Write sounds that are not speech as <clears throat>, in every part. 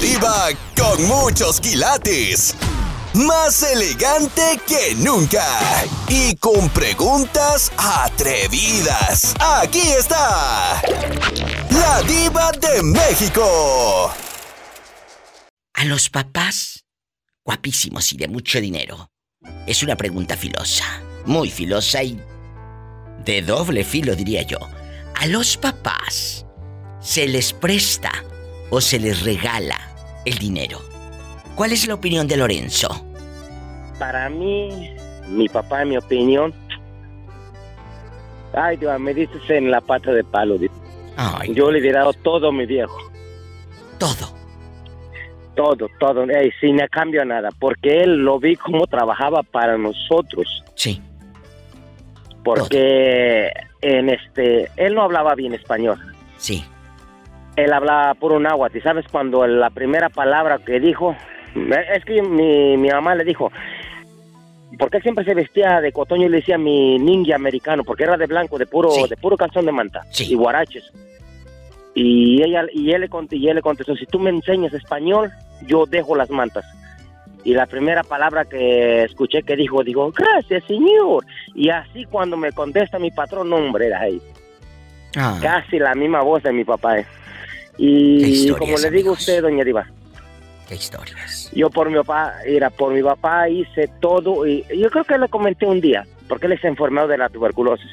Diva con muchos quilates. Más elegante que nunca. Y con preguntas atrevidas. Aquí está. La diva de México. A los papás, guapísimos y de mucho dinero. Es una pregunta filosa. Muy filosa y de doble filo, diría yo. A los papás, ¿se les presta o se les regala el dinero? ¿Cuál es la opinión de Lorenzo? Para mí, mi papá, en mi opinión. Ay, Dios, me dices en la pata de palo. Yo le he dado todo, mi viejo. Todo. Todo, todo, sin a cambio nada, porque él lo vi como trabajaba para nosotros. Sí. Porque en este, él no hablaba bien español. Sí. Él hablaba puro náhuatl. ¿Y sabes cuando la primera palabra que dijo? Es que mi, mi mamá le dijo, porque él siempre se vestía de cotoño y le decía mi ninja americano, porque era de blanco, de puro, de puro calzón de manta y guaraches. Y ella y él, le y él le contestó, si tú me enseñas español, yo dejo las mantas. Y la primera palabra que escuché que dijo, digo, gracias, señor. Y así cuando me contesta mi patrón, nombre era ahí. Ah. Casi la misma voz de mi papá. Eh. Y como le digo a usted, doña Diva. ¿Qué historias? Yo por mi papá, era por mi papá hice todo. Y yo creo que le comenté un día, porque él es enfermado de la tuberculosis.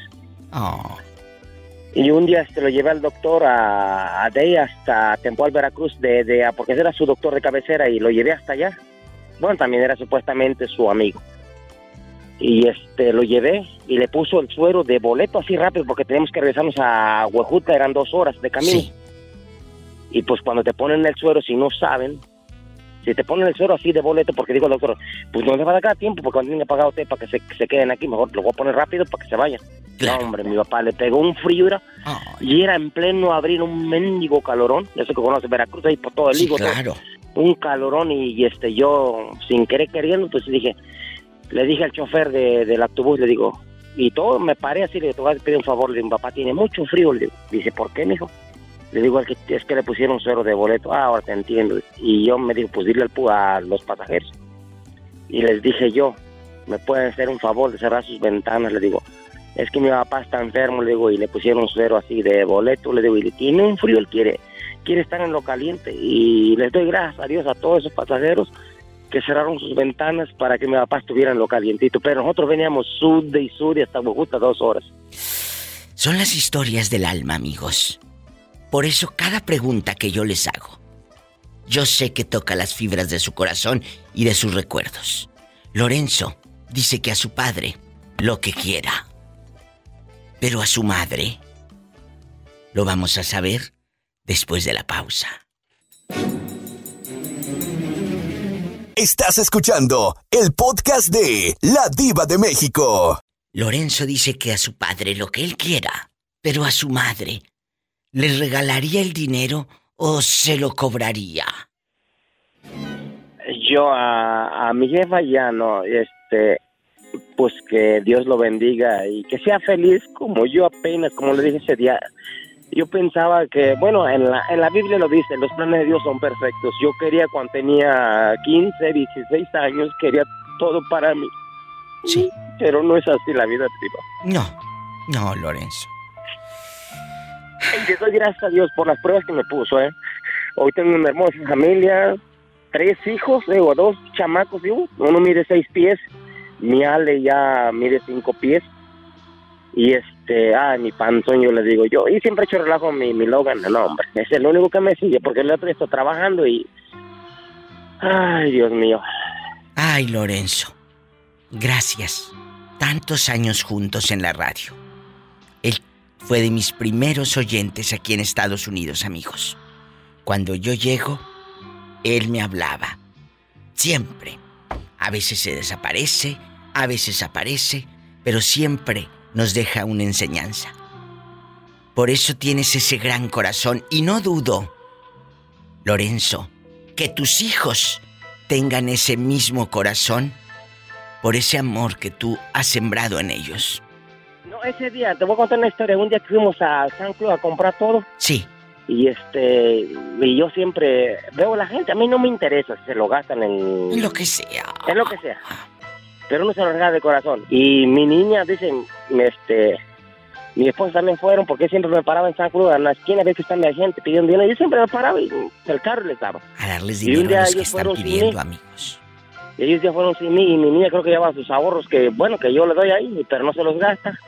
Oh. Y un día este, lo llevé al doctor a, a Dey hasta Tempoal, Veracruz, de, de, porque era su doctor de cabecera y lo llevé hasta allá bueno, también era supuestamente su amigo. Y este lo llevé y le puso el suero de boleto así rápido porque teníamos que regresarnos a Huejuta, eran dos horas de camino. Y pues cuando te ponen el suero, si no saben, si te ponen el suero así de boleto, porque digo doctor, pues no le va a dar tiempo porque cuando tiene pagado usted para que se, queden aquí, mejor lo voy a poner rápido para que se vayan. No, hombre, mi papá le pegó un frío y era en pleno abrir un mendigo calorón, eso que conoce Veracruz, ahí por todo el sí, Claro un calorón y, este yo sin querer queriendo pues dije le dije al chofer de, del autobús le digo y todo me paré así le voy a pedir un favor le digo papá tiene mucho frío le digo dice ¿por qué mijo? Le digo es que, le pusieron cero de boleto ah ahora te entiendo y yo me digo pues dile al, a los pasajeros y les dije yo me pueden hacer un favor de cerrar sus ventanas le digo es que mi papá está enfermo le digo y le pusieron cero así de boleto le digo y tiene un frío él quiere quiere estar en lo caliente. Y les doy gracias a Dios a todos esos pasajeros que cerraron sus ventanas para que mi papá estuviera en lo calientito. Pero nosotros veníamos sude y sude hasta Bogotá dos horas. Son las historias del alma, amigos. Por eso cada pregunta que yo les hago, yo sé que toca las fibras de su corazón y de sus recuerdos. Lorenzo dice que a su padre lo que quiera. Pero a su madre, ¿lo vamos a saber? después de la pausa. Estás escuchando el podcast de La Diva de México. Lorenzo dice que a su padre lo que él quiera, pero a su madre, ¿le regalaría el dinero o se lo cobraría? Yo a, a mi jefa ya no, este, pues que Dios lo bendiga y que sea feliz como yo apenas, como le dije ese día, yo pensaba que, bueno, en la, en la Biblia lo dice, los planes de Dios son perfectos. Yo quería cuando tenía 15, 16 años, quería todo para mí. Sí. Pero no es así la vida, prima. No, no, Lorenzo. Y doy gracias a Dios por las pruebas que me puso, ¿eh? Hoy tengo una hermosa familia, tres hijos, digo, dos chamacos, digo, uno mide seis pies, mi Ale ya mide cinco pies y este, ah, mi panzón, yo le digo yo. Y siempre he hecho relajo a mi, mi Logan. No, hombre, es el único que me sigue porque el otro está trabajando y. Ay, Dios mío. Ay, Lorenzo. Gracias. Tantos años juntos en la radio. Él fue de mis primeros oyentes aquí en Estados Unidos, amigos. Cuando yo llego, él me hablaba. Siempre. A veces se desaparece, a veces aparece, pero siempre nos deja una enseñanza. Por eso tienes ese gran corazón y no dudo, Lorenzo, que tus hijos tengan ese mismo corazón por ese amor que tú has sembrado en ellos. Ese día, te voy a contar una historia. Un día que fuimos a San Cruz a comprar todo. Sí. Y este, y yo siempre veo a la gente, a mí no me interesa si se lo gastan en... Lo que sea. En lo que sea. Pero uno se lo regala de corazón. Y mi niña, dice, este, mi esposa también fueron porque siempre me paraba en San Cruz, en la esquina, ve que está mi gente pidiendo dinero. Yo siempre me paraba y el carro les daba. A darles dinero a los que están pidiendo, amigos. Y ellos ya fueron sin mí y mi niña creo que lleva sus ahorros que, bueno, que yo le doy ahí, pero no se los gasta.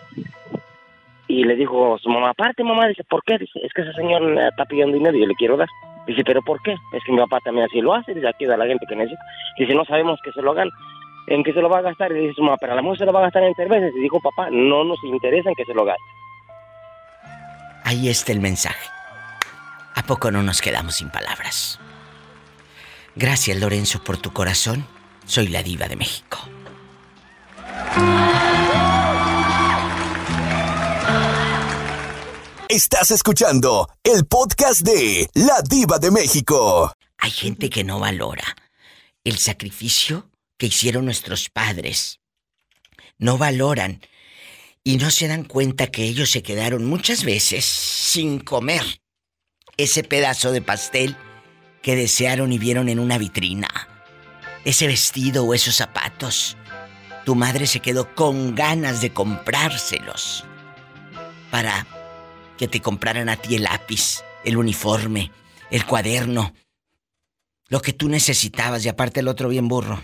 Y le dijo su mamá, aparte mamá, dice, ¿por qué? Dice, es que ese señor está pidiendo dinero y yo le quiero dar. Dice, ¿pero por qué? Es que mi papá también así lo hace, dice, aquí da la gente que necesita. Dice, no sabemos que se lo hagan, en qué se lo va a gastar. Y dice su mamá, pero a la mujer se lo va a gastar en cervezas. Y dijo, papá, no nos interesa en que se lo gaste. Ahí está el mensaje. ¿A poco no nos quedamos sin palabras? Gracias, Lorenzo, por tu corazón. Soy la diva de México. Estás escuchando el podcast de La Diva de México. Hay gente que no valora el sacrificio que hicieron nuestros padres. No valoran y no se dan cuenta que ellos se quedaron muchas veces sin comer ese pedazo de pastel que desearon y vieron en una vitrina. Ese vestido o esos zapatos. Tu madre se quedó con ganas de comprárselos para que te compraran a ti el lápiz, el uniforme, el cuaderno, lo que tú necesitabas y aparte el otro bien burro.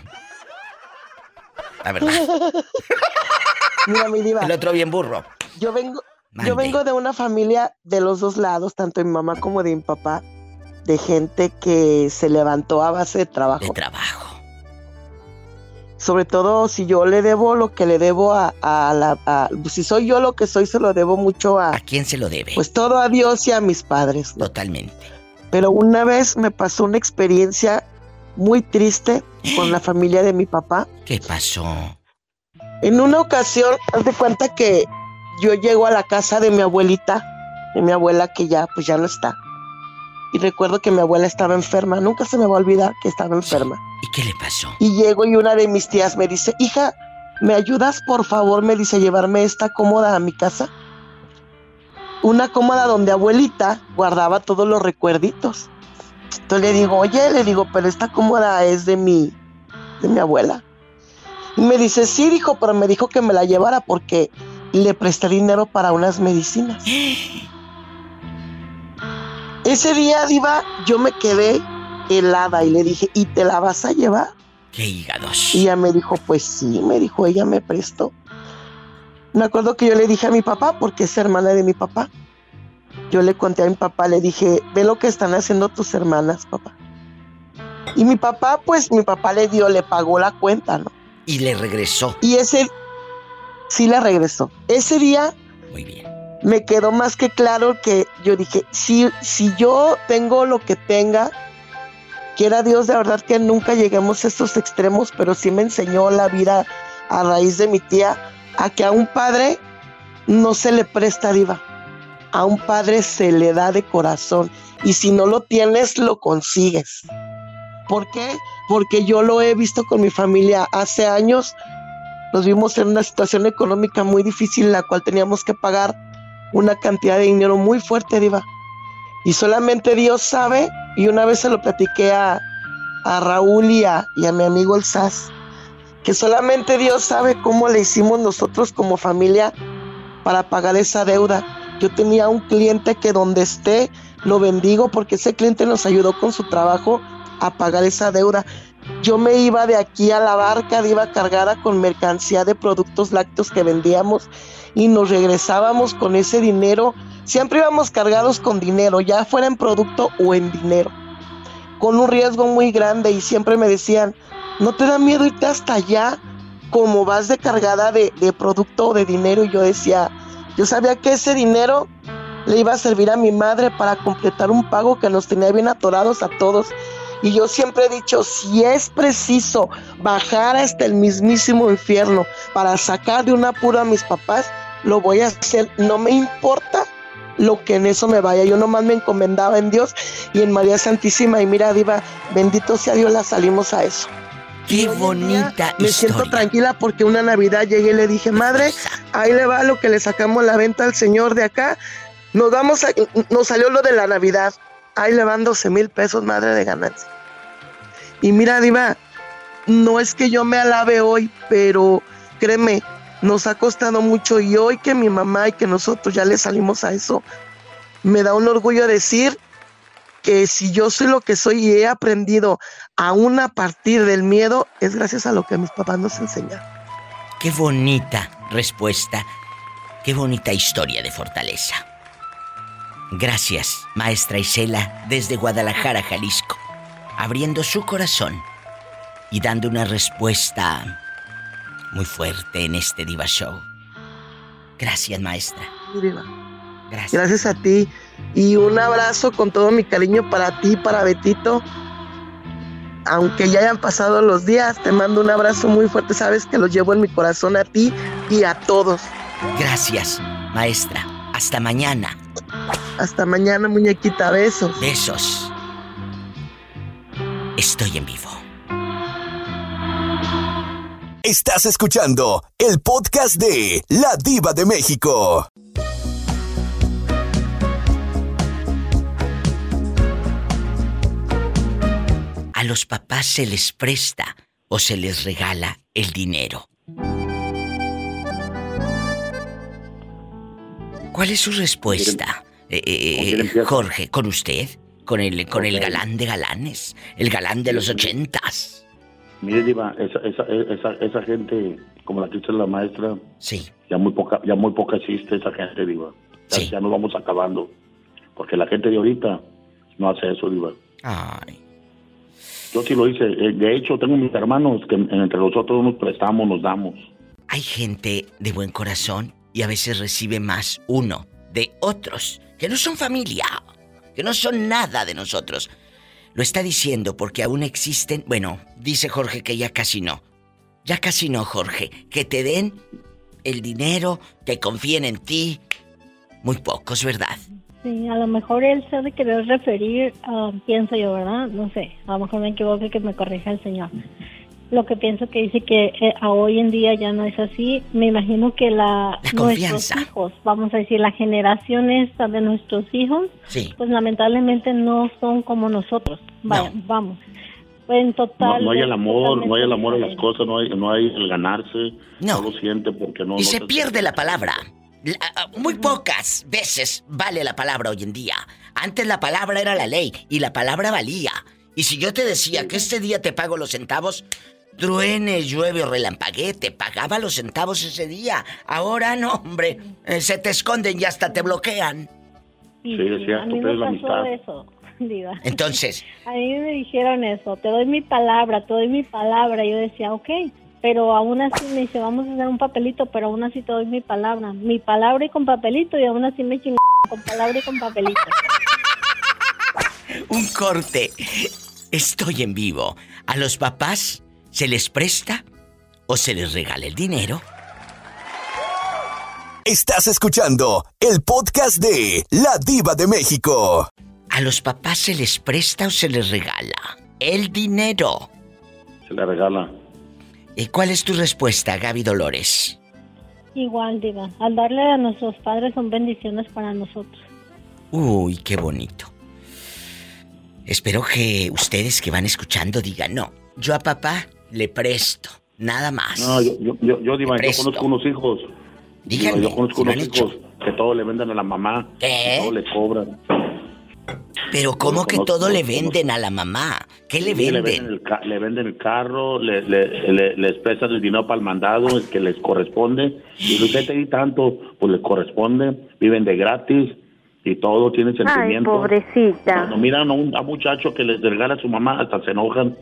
La verdad. <laughs> Mira, mi diva. El otro bien burro. Yo vengo, yo vengo de una familia de los dos lados, tanto de mi mamá como de mi papá, de gente que se levantó a base de trabajo. De trabajo. Sobre todo si yo le debo lo que le debo a, la... si soy yo lo que soy, se lo debo mucho a... ¿A quién se lo debe? Pues todo a Dios y a mis padres. Totalmente. Pero una vez me pasó una experiencia muy triste con la <gasps> familia de mi papá. ¿Qué pasó? En una ocasión, haz de cuenta que yo llego a la casa de mi abuelita, de mi abuela que ya, pues ya no está. Y recuerdo que mi abuela estaba enferma, nunca se me va a olvidar que estaba enferma. ¿Y qué le pasó? Y llego y una de mis tías me dice, hija, ¿me ayudas por favor? Me dice, llevarme esta cómoda a mi casa. Una cómoda donde abuelita guardaba todos los recuerditos. Entonces le digo, oye, le digo, pero esta cómoda es de mi, de mi abuela. Y me dice, sí, dijo, pero me dijo que me la llevara porque le presté dinero para unas medicinas. <gasps> Ese día, Diva, yo me quedé helada y le dije, ¿y te la vas a llevar? Qué hígados. Y ella me dijo, pues sí, me dijo, ella me prestó. Me acuerdo que yo le dije a mi papá, porque es hermana de mi papá. Yo le conté a mi papá, le dije, ve lo que están haciendo tus hermanas, papá. Y mi papá, pues mi papá le dio, le pagó la cuenta, ¿no? Y le regresó. Y ese sí le regresó. Ese día Muy bien. me quedó más que claro que yo dije, si, si yo tengo lo que tenga, quiera Dios de verdad que nunca lleguemos a estos extremos, pero sí me enseñó la vida a raíz de mi tía a que a un padre no se le presta diva. A un padre se le da de corazón y si no lo tienes, lo consigues. ¿Por qué? Porque yo lo he visto con mi familia hace años. Nos vimos en una situación económica muy difícil en la cual teníamos que pagar una cantidad de dinero muy fuerte, Diva. Y solamente Dios sabe, y una vez se lo platiqué a, a Raúl y a, y a mi amigo el SAS, que solamente Dios sabe cómo le hicimos nosotros como familia para pagar esa deuda. Yo tenía un cliente que donde esté lo bendigo porque ese cliente nos ayudó con su trabajo a pagar esa deuda. Yo me iba de aquí a la barca, iba cargada con mercancía de productos lácteos que vendíamos y nos regresábamos con ese dinero. Siempre íbamos cargados con dinero, ya fuera en producto o en dinero, con un riesgo muy grande y siempre me decían, ¿no te da miedo irte hasta allá como vas de cargada de, producto o de dinero? Y yo decía, yo sabía que ese dinero le iba a servir a mi madre para completar un pago que nos tenía bien atorados a todos. Y yo siempre he dicho, si es preciso bajar hasta el mismísimo infierno para sacar de un apuro a mis papás, lo voy a hacer. No me importa lo que en eso me vaya. Yo nomás me encomendaba en Dios y en María Santísima. Y mira, Diva, bendito sea Dios, la salimos a eso. Qué bonita Me siento tranquila porque una Navidad llegué y le dije, madre, ahí le va lo que le sacamos la venta al señor de acá. Nos vamos a, nos salió lo de la Navidad. Ahí le van 12 mil pesos, madre de ganancia. Y mira, Diva, no es que yo me alabe hoy, pero créeme, nos ha costado mucho y hoy que mi mamá y que nosotros ya le salimos a eso, me da un orgullo decir que si yo soy lo que soy y he aprendido aún a partir del miedo, es gracias a lo que mis papás nos enseñaron. Qué bonita respuesta, qué bonita historia de fortaleza. Gracias, maestra Isela, desde Guadalajara, Jalisco, abriendo su corazón y dando una respuesta muy fuerte en este Diva Show. Gracias, maestra. Gracias. Gracias a ti. Y un abrazo con todo mi cariño para ti, para Betito. Aunque ya hayan pasado los días, te mando un abrazo muy fuerte. Sabes que los llevo en mi corazón a ti y a todos. Gracias, maestra. Hasta mañana. Hasta mañana, muñequita. Besos. Besos. Estoy en vivo. Estás escuchando el podcast de La Diva de México. A los papás se les presta o se les regala el dinero. ¿Cuál es su respuesta, eh, eh, eh, Jorge? ¿Con usted? ¿Con el, con el galán de galanes? ¿El galán de los ochentas? Mire, Diva, esa, esa, esa, esa gente, como la dice la maestra, sí. ya muy poca, ya muy poca existe esa gente, Diva. Ya, ya nos vamos acabando. Porque la gente de ahorita no hace eso, Diva. Ay. Yo sí lo hice. Eh, de hecho, tengo mis hermanos que entre nosotros nos prestamos, nos damos. Hay gente de buen corazón y a veces recibe más uno de otros que no son familia, que no son nada de nosotros. Lo está diciendo porque aún existen, bueno, dice Jorge que ya casi no. Ya casi no, Jorge. Que te den el dinero, que confíen en ti. Muy pocos, ¿verdad? Sí, a lo mejor él se ha de querer referir, uh, pienso yo, ¿verdad? No sé, a lo mejor me equivoco que me corrija el señor lo que pienso que dice que eh, a hoy en día ya no es así. Me imagino que la, nuestros hijos, vamos a decir, la generación esta de nuestros hijos, pues lamentablemente no son como nosotros. Vaya, vamos. En total. No, hay el amor, no hay el amor a las cosas, no hay, no hay el ganarse. No. lo siente porque no. Y se pierde la palabra. muy pocas veces vale la palabra hoy en día. Antes la palabra era la ley y la palabra valía. Y si yo te decía que este día te pago los centavos, truene, llueve o relampaguee, te pagaba los centavos ese día. Ahora no, hombre, eh, se te esconden y hasta te bloquean. Sí, es cierto, a mí me pasó eso, <laughs> Diva. Entonces. a mí me dijeron eso, te doy mi palabra, te doy mi palabra. Yo decía, ok, pero aún así me dice, vamos a hacer un papelito, pero aún así te doy mi palabra. Mi palabra y con papelito, y aún así me chingó con palabra y con papelito. <laughs> un corte. Estoy en vivo. A los papás ¿Se les presta o se les regala el dinero? Estás escuchando el podcast de La Diva de México. ¿A los papás se les presta o se les regala el dinero? Se les regala. ¿Y cuál es tu respuesta, Gaby Dolores? Igual, Diva. Al darle a nuestros padres son bendiciones para nosotros. Uy, qué bonito. Espero que ustedes que van escuchando digan, no, yo a papá le presto, nada más. No, yo, yo, yo, yo, conozco unos hijos. Díganme, yo conozco unos hijos que todo le venden a la mamá. ¿Qué? todo le cobran. Pero ¿cómo que todo le venden a la mamá? ¿Qué le venden? Le venden el, carro, le, le, les prestan el dinero para el mandado, el que les corresponde. Y usted te di tanto, pues le corresponde. Viven de gratis y todo, tienen sentimiento. Ay, pobrecita. Cuando miran a un a muchacho que les regala a su mamá, hasta se enojan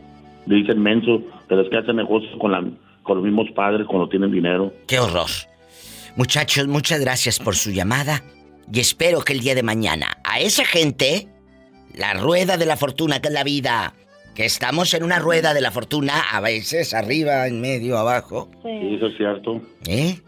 dicen menso, pero es que hacen negocios con, la, con los mismos padres cuando tienen dinero. ¡Qué horror! Muchachos, muchas gracias por su llamada y espero que el día de mañana a esa gente, la rueda de la fortuna que es la vida, que estamos en una rueda de la fortuna, a veces arriba, en medio, abajo. Sí, eso es cierto. ¿Eh?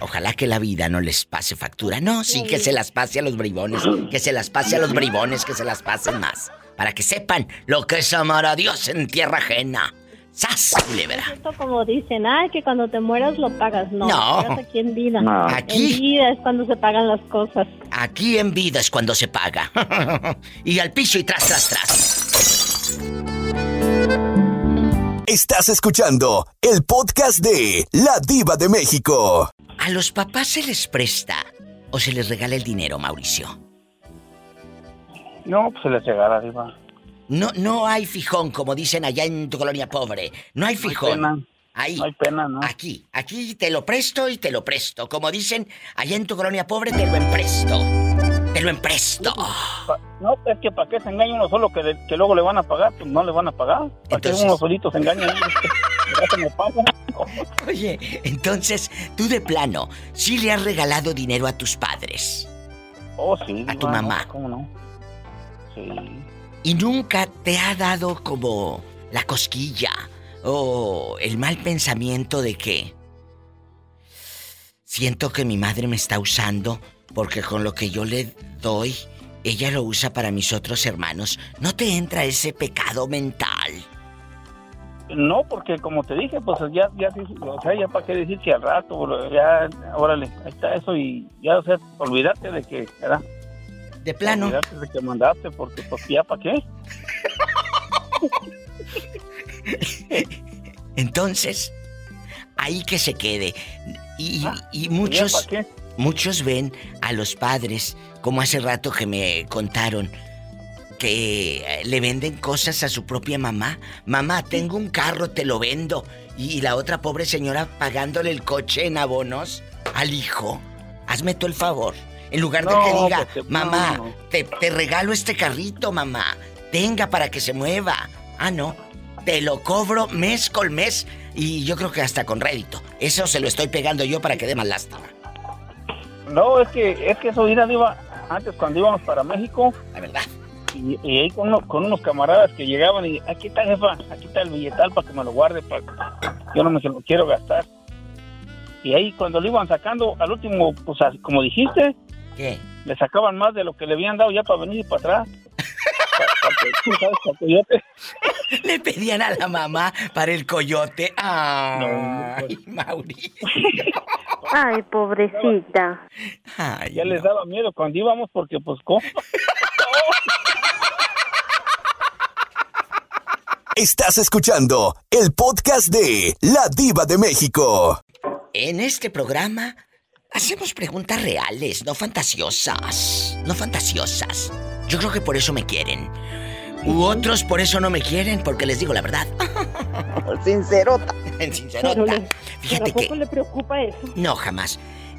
Ojalá que la vida no les pase factura. No, sí que se las pase a los bribones. Que se las pase a los bribones, que se las pasen más para que sepan lo que es amar a Dios en tierra ajena. ¡Sas, culebra! Esto como dicen, ay, que cuando te mueras lo pagas. No, No. pagas aquí en vida. No. Aquí. En vida es cuando se pagan las cosas. Aquí en vida es cuando se paga. <laughs> y al piso y tras, tras, tras. Estás escuchando el podcast de La Diva de México. ¿A los papás se les presta o se les regala el dinero, Mauricio? No, pues se les regala, Diva. No, no hay fijón, como dicen allá en tu colonia pobre. No hay No hay fijón. pena. Ahí. No hay pena, ¿no? Aquí, aquí te lo presto y te lo presto. Como dicen allá en tu colonia pobre, te lo empresto. Te lo empresto. No, es que para qué se engaña uno solo que, que luego le van a pagar, pues no le van a pagar. Para que Entonces- uno solito se engaña. <laughs> Oye, entonces, tú de plano, ¿sí le has regalado dinero a tus padres? Oh, sí. A tu mamá. ¿no? ¿Cómo no? ¿Y nunca te ha dado como la cosquilla o el mal pensamiento de que siento que mi madre me está usando porque con lo que yo le doy, ella lo usa para mis otros hermanos? ¿No te entra ese pecado mental? No, porque como te dije, pues ya, ya, o sea, ya para qué decir que al rato, ya, órale, ahí está eso y ya, o sea, olvídate de que, ¿verdad? De plano. Olvídate de que mandaste, porque pues ya para qué. <laughs> Entonces, ahí que se quede. Y, Ah, y ¿Ya muchos, qué? muchos ven a los padres, como hace rato que me contaron, que eh, le venden cosas a su propia mamá. Mamá, tengo un carro, te lo vendo. Y la otra pobre señora pagándole el coche en abonos al hijo. Hazme tú el favor. En lugar de No, que diga, porque- mamá, no. Te, te regalo este carrito, mamá. Tenga para que se mueva. Ah, no. Te lo cobro mes con mes. Y yo creo que hasta con rédito. Eso se lo estoy pegando yo para que dé más lástima. No, es que, es que eso, mira, iba antes cuando íbamos para México, La verdad. y, y ahí con, uno- con unos camaradas que llegaban y, aquí está, jefa, aquí está el billetal para que me lo guarde, para yo no me lo quiero gastar. Y ahí cuando lo iban sacando, al último, pues como dijiste, ¿Qué? le sacaban más de lo que le habían dado ya para venir para atrás. Sabes, para te- <laughs> Le pedían a la mamá para el coyote. Ay, No, Mauricio. <laughs> Ay, pobrecita. Ay, ya les daba miedo cuando íbamos porque pues ¿cómo? <laughs> Estás escuchando el podcast de La Diva de México. En este programa hacemos preguntas reales, no fantasiosas. No fantasiosas. Yo creo que por eso me quieren. U otros por eso no me quieren, porque les digo la verdad. <laughs> Sincerota. <laughs> En Pero sincerota. le- Fíjate ¿Pero a poco que. le preocupa eso? No, jamás.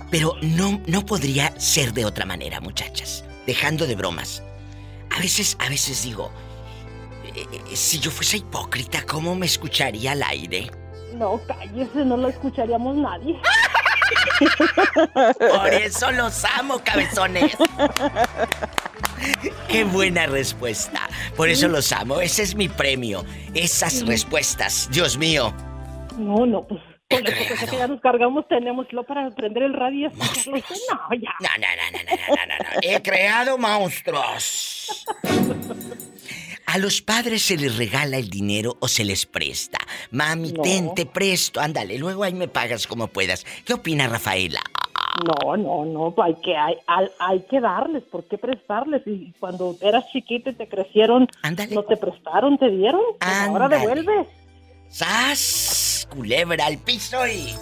Pero no, no podría ser de otra manera, muchachas. Dejando de bromas. A veces, a veces digo. eh, eh, si yo fuese hipócrita, ¿cómo me escucharía al aire? No, cállese, no lo escucharíamos nadie. <laughs> Por eso los amo, cabezones. Qué buena respuesta. Por eso los amo. Ese es mi premio. Esas respuestas. Dios mío. No, no, pues con la que ya nos cargamos tenemos lo para prender el radio y escucharlo. Usted, No, ya. No, no, no, no, no, no, no, no. He creado monstruos. A los padres se les regala el dinero o se les presta. Mami, No. ten, te presto. Ándale, luego ahí me pagas como puedas. ¿Qué opina Rafaela? No, no, no, hay que, hay, hay, hay que darles, ¿por qué prestarles? Y cuando eras chiquita y te crecieron, Ándale. no te prestaron, te dieron, pues ahora devuelves. ¡Sas! Culebra al piso y.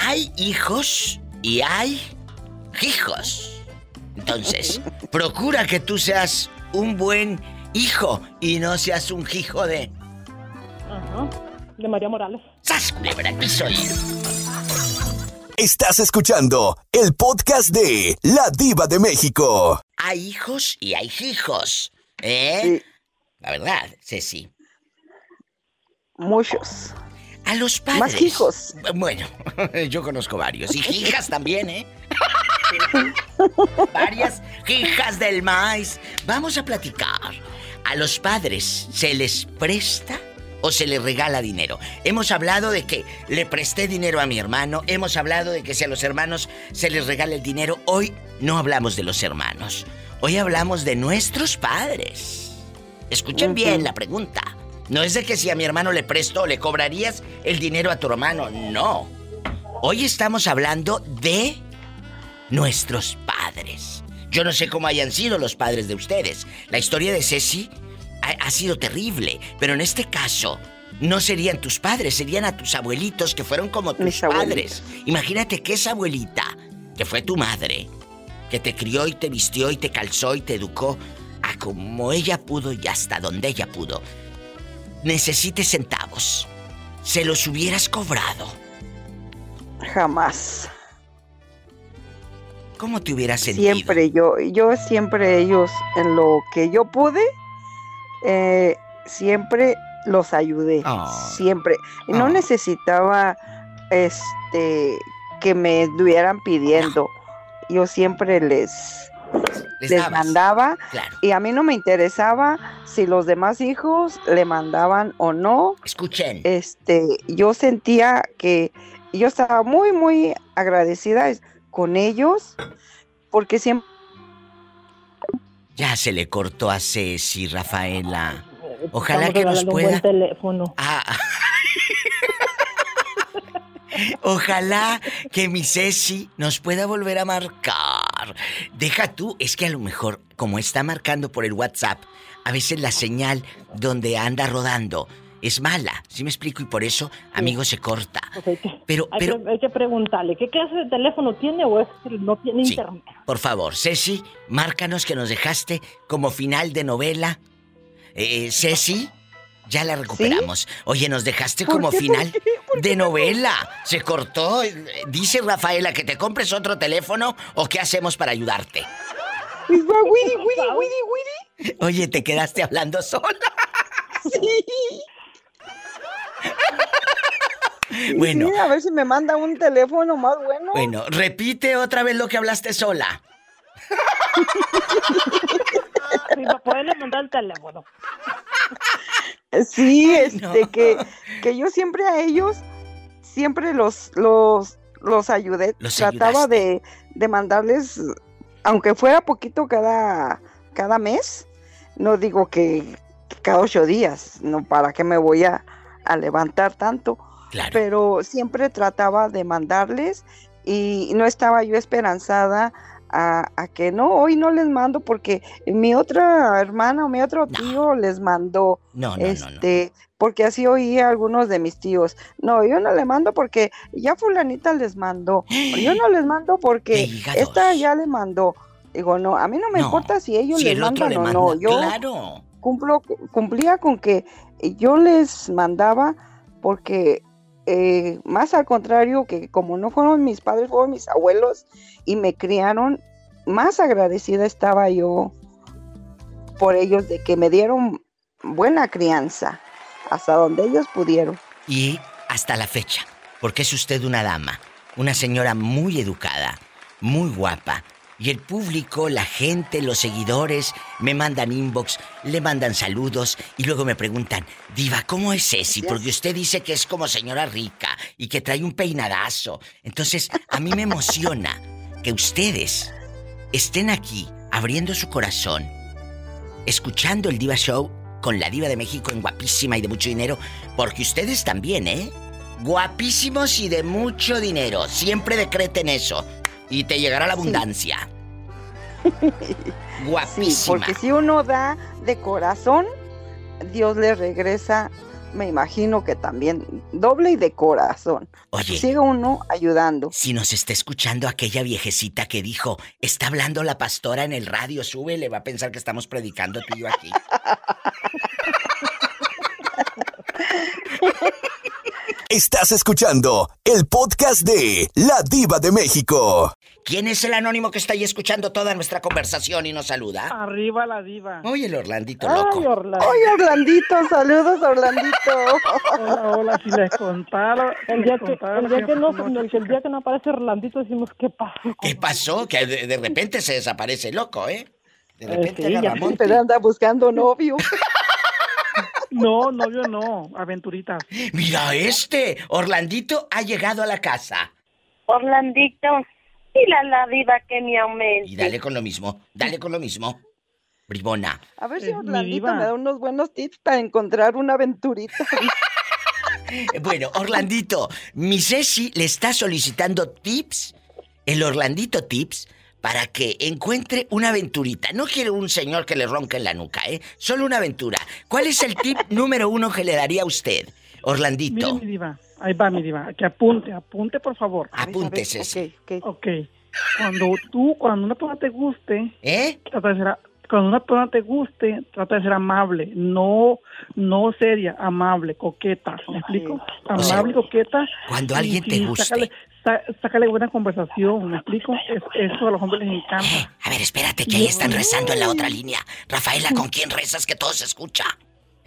Hay hijos y hay hijos. Entonces, procura que tú seas un buen hijo y no seas un hijo de. Ajá, de María Morales. ¡Sas! Culebra piso. Estás escuchando el podcast de La Diva de México. Hay hijos y hay hijos. ¿Eh? Sí, La verdad, Ceci. muchos. A los padres. Más hijos. Bueno, <laughs> yo conozco varios. Y hijas también, ¿eh? <laughs> Varias hijas del maíz. Vamos a platicar. ¿A los padres se les presta o se les regala dinero? Hemos hablado de que le presté dinero a mi hermano. Hemos hablado de que si a los hermanos se les regala el dinero. Hoy no hablamos de los hermanos. Hoy hablamos de nuestros padres. Escuchen bien la pregunta. No es de que si a mi hermano le presto, le cobrarías el dinero a tu hermano. No. Hoy estamos hablando de nuestros padres. Yo no sé cómo hayan sido los padres de ustedes. La historia de Ceci ha, sido terrible, pero en este caso no serían tus padres, serían a tus abuelitos que fueron como tus padres. Imagínate que esa abuelita, que fue tu madre, que te crió y te vistió y te calzó y te educó a como ella pudo y hasta donde ella pudo, necesite centavos, ¿se los hubieras cobrado? Jamás. ¿Cómo te hubieras sentido? Siempre yo, yo siempre ellos, en lo que yo pude, eh, siempre los ayudé. Ah. Siempre. Y no ah. necesitaba este que me estuvieran pidiendo. Yo siempre les, les, mandaba y a mí no me interesaba si los demás hijos le mandaban o no. Escuchen. Este, yo sentía que yo estaba muy muy agradecida con ellos porque siempre ya se le cortó a Ceci, Rafaela. Ojalá que nos pueda. teléfono. Ah. <laughs> Ojalá que mi Ceci nos pueda volver a marcar. Deja tú, es que a lo mejor, como está marcando por el WhatsApp, a veces la señal donde anda rodando es mala, ¿sí me explico? Y por eso, amigo, se corta. pero, hay, pero... Que, hay que preguntarle, ¿qué clase de teléfono tiene o es que no tiene internet? Por favor, Ceci, márcanos que nos dejaste como final de novela. Eh, Ceci, ya la recuperamos. Oye, nos dejaste como final de novela. Se cortó. Dice Rafaela que te compres otro teléfono o qué hacemos para ayudarte. Oye, te quedaste hablando sola. Sí. Bueno. a ver si me manda un teléfono más bueno. Bueno, repite otra vez lo que hablaste sola. Si me pueden mandar el teléfono. Sí, este, que, que yo siempre a ellos, siempre los, los, los ayudé. Trataba de, de, mandarles, aunque fuera poquito cada, cada mes, no digo que cada ocho días, no, ¿para qué me voy a, a levantar tanto. Pero siempre trataba de mandarles y no estaba yo esperanzada a, que no, hoy no les mando porque mi otra hermana o mi otro tío les mandó. No, este, porque así oía algunos de mis tíos. No, yo no le mando porque ya fulanita les mandó. Yo no les mando porque <gasps> esta ya le mandó. Digo, no, a mí no me importa si ellos les mandan o no. Yo cumplo, cumplía con que yo les mandaba porque eh, más al contrario que como no fueron mis padres, fueron mis abuelos y me criaron, más agradecida estaba yo por ellos de que me dieron buena crianza hasta donde ellos pudieron. Y hasta la fecha, porque es usted una dama, una señora muy educada, muy guapa, y el público, la gente, los seguidores me mandan inbox, le mandan saludos y luego me preguntan, Diva, ¿cómo es Ceci? Porque usted dice que es como señora rica y que trae un peinadazo. Entonces, a mí me emociona que ustedes estén aquí abriendo su corazón, escuchando el Diva Show con la Diva de México en guapísima y de mucho dinero, porque ustedes también, ¿eh? Guapísimos y de mucho dinero. Siempre decreten eso y te llegará la abundancia. <laughs> Guapísima. porque si uno da de corazón, Dios le regresa, me imagino que también doble y de corazón. Oye. Sigue uno ayudando. Si nos está escuchando aquella viejecita que dijo, está hablando la pastora en el radio, sube, le va a pensar que estamos predicando tú y yo aquí. <laughs> Estás escuchando el podcast de La Diva de México. ¿Quién es el anónimo que está ahí escuchando toda nuestra conversación y nos saluda? Arriba la diva. Oye, el Orlandito loco. Ay, Orlandito, saludos, Orlandito. hola, hola, si les contara. El día, que, el día que, no, el día que no aparece Orlandito decimos, ¿qué pasó? ¿Qué pasó? Que de, repente se desaparece loco, ¿eh? De eh, repente eh, sí, ya anda buscando novio. <laughs> No, novio no, aventurita. Mira este, Orlandito ha llegado a la casa. Orlandito, y la, la diva que me aumente. Y dale con lo mismo, dale con lo mismo. bribona. A ver si Orlandito me da unos buenos tips para encontrar una aventurita. <laughs> bueno, Orlandito, mi Ceci le está solicitando tips, el Orlandito Tips, para que encuentre una aventurita. No quiero un señor que le ronque en la nuca, ¿eh? Solo una aventura. ¿Cuál es el tip número uno que le daría a usted, Orlandito? Mire, mi diva. Ahí va, mi diva. Que apunte, apunte, por favor. Apúntese. Ok, ok. Cuando tú, cuando una persona te guste, ¿eh? Trata de ser, cuando una persona te guste, trata de ser amable, no, no seria, amable, coqueta. ¿Me explico? Amable, coqueta. Cuando alguien te guste sácale buena conversación, ¿me explico? eso a los hombres les encanta. Eh, a ver, espérate, que ahí están rezando en la otra línea. Rafaela, ¿con quién rezas que todo se escucha?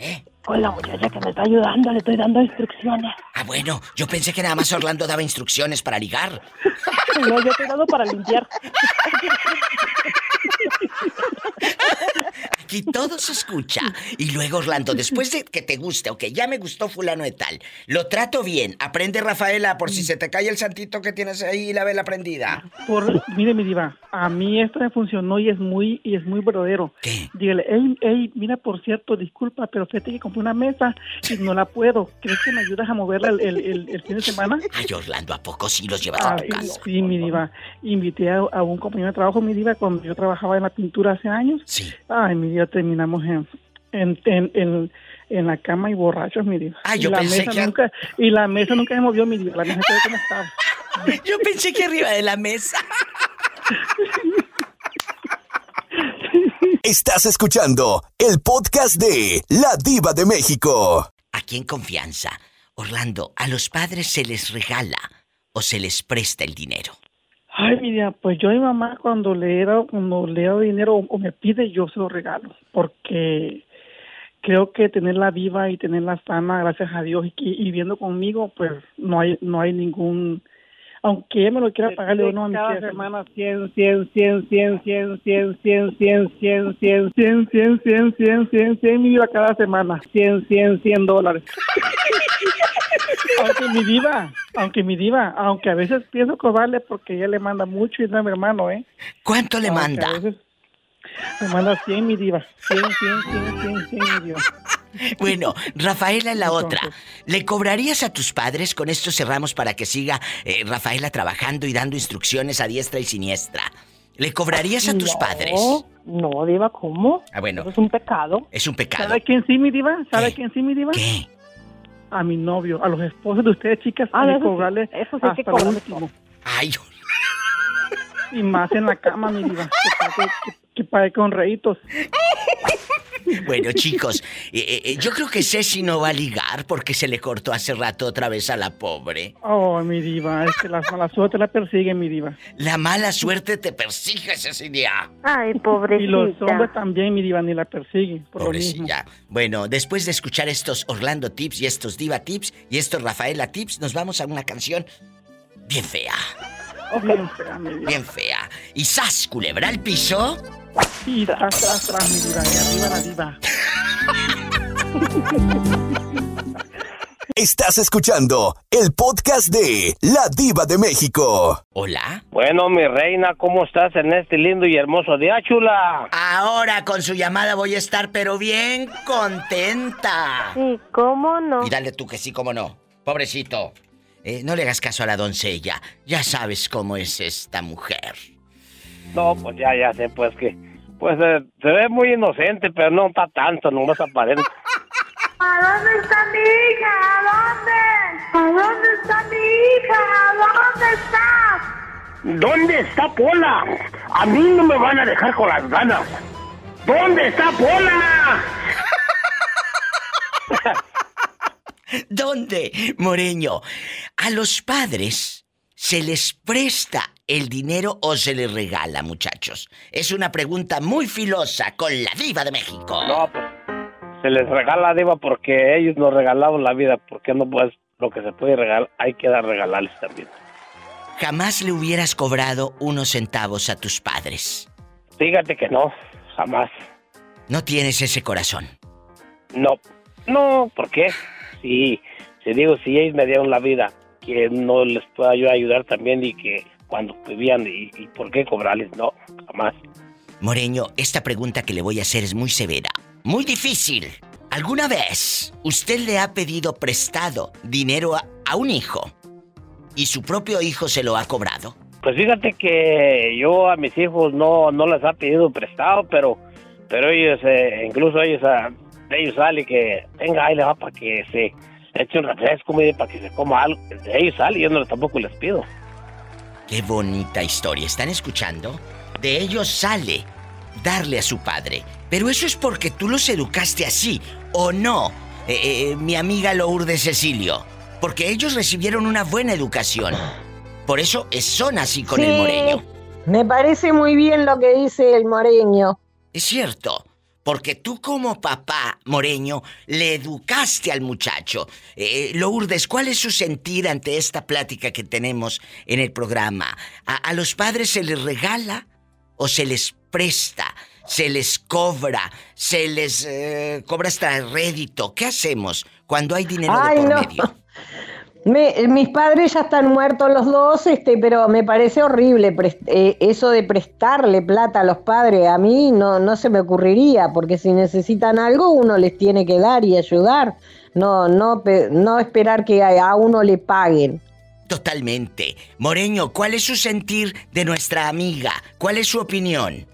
¿Eh? Con la muchacha que me está ayudando, le estoy dando instrucciones. Ah, bueno, yo pensé que nada más Orlando daba instrucciones para ligar. <laughs> no, yo estoy dando para limpiar. <laughs> Aquí todo se escucha. Y luego, Orlando, después de que te guste, ok, ya me gustó fulano de tal, lo trato bien. Aprende, Rafaela, por si se te cae el santito que tienes ahí y la vela prendida. Por, mire, mi diva, a mí esto me funcionó y es muy, y es muy verdadero. ¿Qué? Dígale, hey, hey, mira, por cierto, disculpa, pero fíjate que compré una mesa y no la puedo. ¿Crees que me ayudas a moverla el, fin de semana? Ay, Orlando, ¿a poco sí los llevas a tu casa? Sí, mi diva. Invité a, a, un compañero de trabajo, mi diva, cuando yo trabajaba en la pintura hace años. Sí. Ay, mi diva, terminamos en, en, en, en, la cama y borrachos, mi diva. Ah, yo y la pensé mesa que... Nunca, y la mesa nunca se movió, mi diva. La mesa como estaba. <laughs> Yo pensé que arriba de la mesa. <laughs> Estás escuchando el podcast de La Diva de México. Aquí en confianza. Orlando, ¿a los padres se les regala o se les presta el dinero? Ay, mira, pues yo a mi mamá cuando le da, cuando le da dinero o, me pide, yo se lo regalo, porque creo que tenerla viva y tenerla sana, gracias a Dios, y, y viendo conmigo, pues no hay, no hay ningún aunque ella me lo quiera pagar, le digo, no, mi Cada semana 100, 100, 100, 100, 100, 100, 100, 100, 100, 100, 100, 100, 100, 100, 100, 100 mil cada semana. 100, 100, 100 dólares. Aunque mi diva, aunque mi diva, aunque a veces pienso cobarle porque ella le manda mucho y no es mi hermano, ¿eh? ¿Cuánto le manda? A veces me manda 100 mi diva. 100, 100, 100, 100, 100 mi diva. Bueno, Rafaela la otra. ¿Le cobrarías a tus padres? Con esto cerramos para que siga eh, Rafaela trabajando y dando instrucciones a diestra y siniestra. ¿Le cobrarías a tus padres? No, Diva, ¿cómo? Ah, bueno. Eso es un pecado. Es un pecado. ¿Sabe quién sí, mi Diva? ¿Sabe quién sí, mi Diva? ¿Qué? A mi novio, a los esposos de ustedes, chicas, ah, hay que cobrarle eso sí hasta que último. Ay, y más en la cama, mi diva. Que, que, que con reitos. <laughs> Bueno, chicos, eh, eh, yo creo que Ceci no va a ligar porque se le cortó hace rato otra vez a la pobre. Oh, mi diva, es que la mala suerte la persigue, mi diva. La mala suerte te persigue, Cecilia. Ay, pobrecita. Y los hombres también, mi diva, ni la persiguen. Por Pobrecilla. Bueno, después de escuchar estos Orlando Tips y estos Diva Tips y estos Rafaela Tips, nos vamos a una canción bien fea. Bien fea, mi diva. Bien fea. ¿Y Sas, culebra al piso? Y tras, tras, tras, mi diva, y arriba la diva. <laughs> Estás escuchando el podcast de La Diva de México. Hola. Bueno, mi reina, ¿cómo estás en este lindo y hermoso día, chula? Ahora con su llamada voy a estar, pero bien contenta. Sí, ¿cómo no? Y dale tú que sí, cómo no. Pobrecito. Eh, no le hagas caso a la doncella. Ya sabes cómo es esta mujer. No, pues ya, ya sé, pues que. Pues eh, se ve muy inocente, pero no está tanto, no más aparente. <laughs> ¿A dónde está mi hija? ¿A dónde? ¿A dónde está mi hija? ¿A dónde está? ¿Dónde está Pola? A mí no me van a dejar con las ganas. ¿Dónde está Pola? <laughs> ¿Dónde, Moreño? A los padres se les presta el dinero o se les regala, muchachos. Es una pregunta muy filosa con la diva de México. No, pues se les regala, diva, porque ellos nos regalaron la vida. Porque no pues lo que se puede regalar, hay que dar regalarles también. Jamás le hubieras cobrado unos centavos a tus padres. Fíjate que no, jamás. No tienes ese corazón. No, no, ¿por qué? Sí, si digo, si ellos me dieron la vida, que no les pueda yo ayudar también y que cuando vivían y, por qué cobrarles, no, jamás. Moreño, esta pregunta que le voy a hacer es muy severa, muy difícil. ¿Alguna vez usted le ha pedido prestado dinero a, a un hijo y su propio hijo se lo ha cobrado? Pues fíjate que yo a mis hijos no, no les ha pedido prestado, pero pero ellos, eh, incluso ellos, ah, ellos salen que tenga ahí le va para que se eche un refresco, mire, para que se coma algo. De ellos sale, yo no tampoco les pido. Qué bonita historia, ¿están escuchando? De ellos sale darle a su padre. Pero eso es porque tú los educaste así, ¿o no? Eh, eh, mi amiga Lourdes Cecilio. Porque ellos recibieron una buena educación. Por eso es- son así con el Sí, moreño. Me parece muy bien lo que dice el moreño. Es cierto. Porque tú como papá, Moreño, le educaste al muchacho. Eh, Lourdes, ¿cuál es su sentir ante esta plática que tenemos en el programa? ¿A, a los padres se les regala o se les presta? ¿Se les cobra? ¿Se les eh, cobra hasta rédito? ¿Qué hacemos cuando hay dinero Ay, de por no. medio? <laughs> Me- mis padres ya están muertos los dos, este, pero me parece horrible eh, eso de prestarle plata a los padres. A mí no, no se me ocurriría, porque si necesitan algo uno les tiene que dar y ayudar. No, no, pe- no esperar que a, a uno le paguen. Totalmente. Moreño, ¿cuál es su sentir de nuestra amiga? ¿Cuál es su opinión?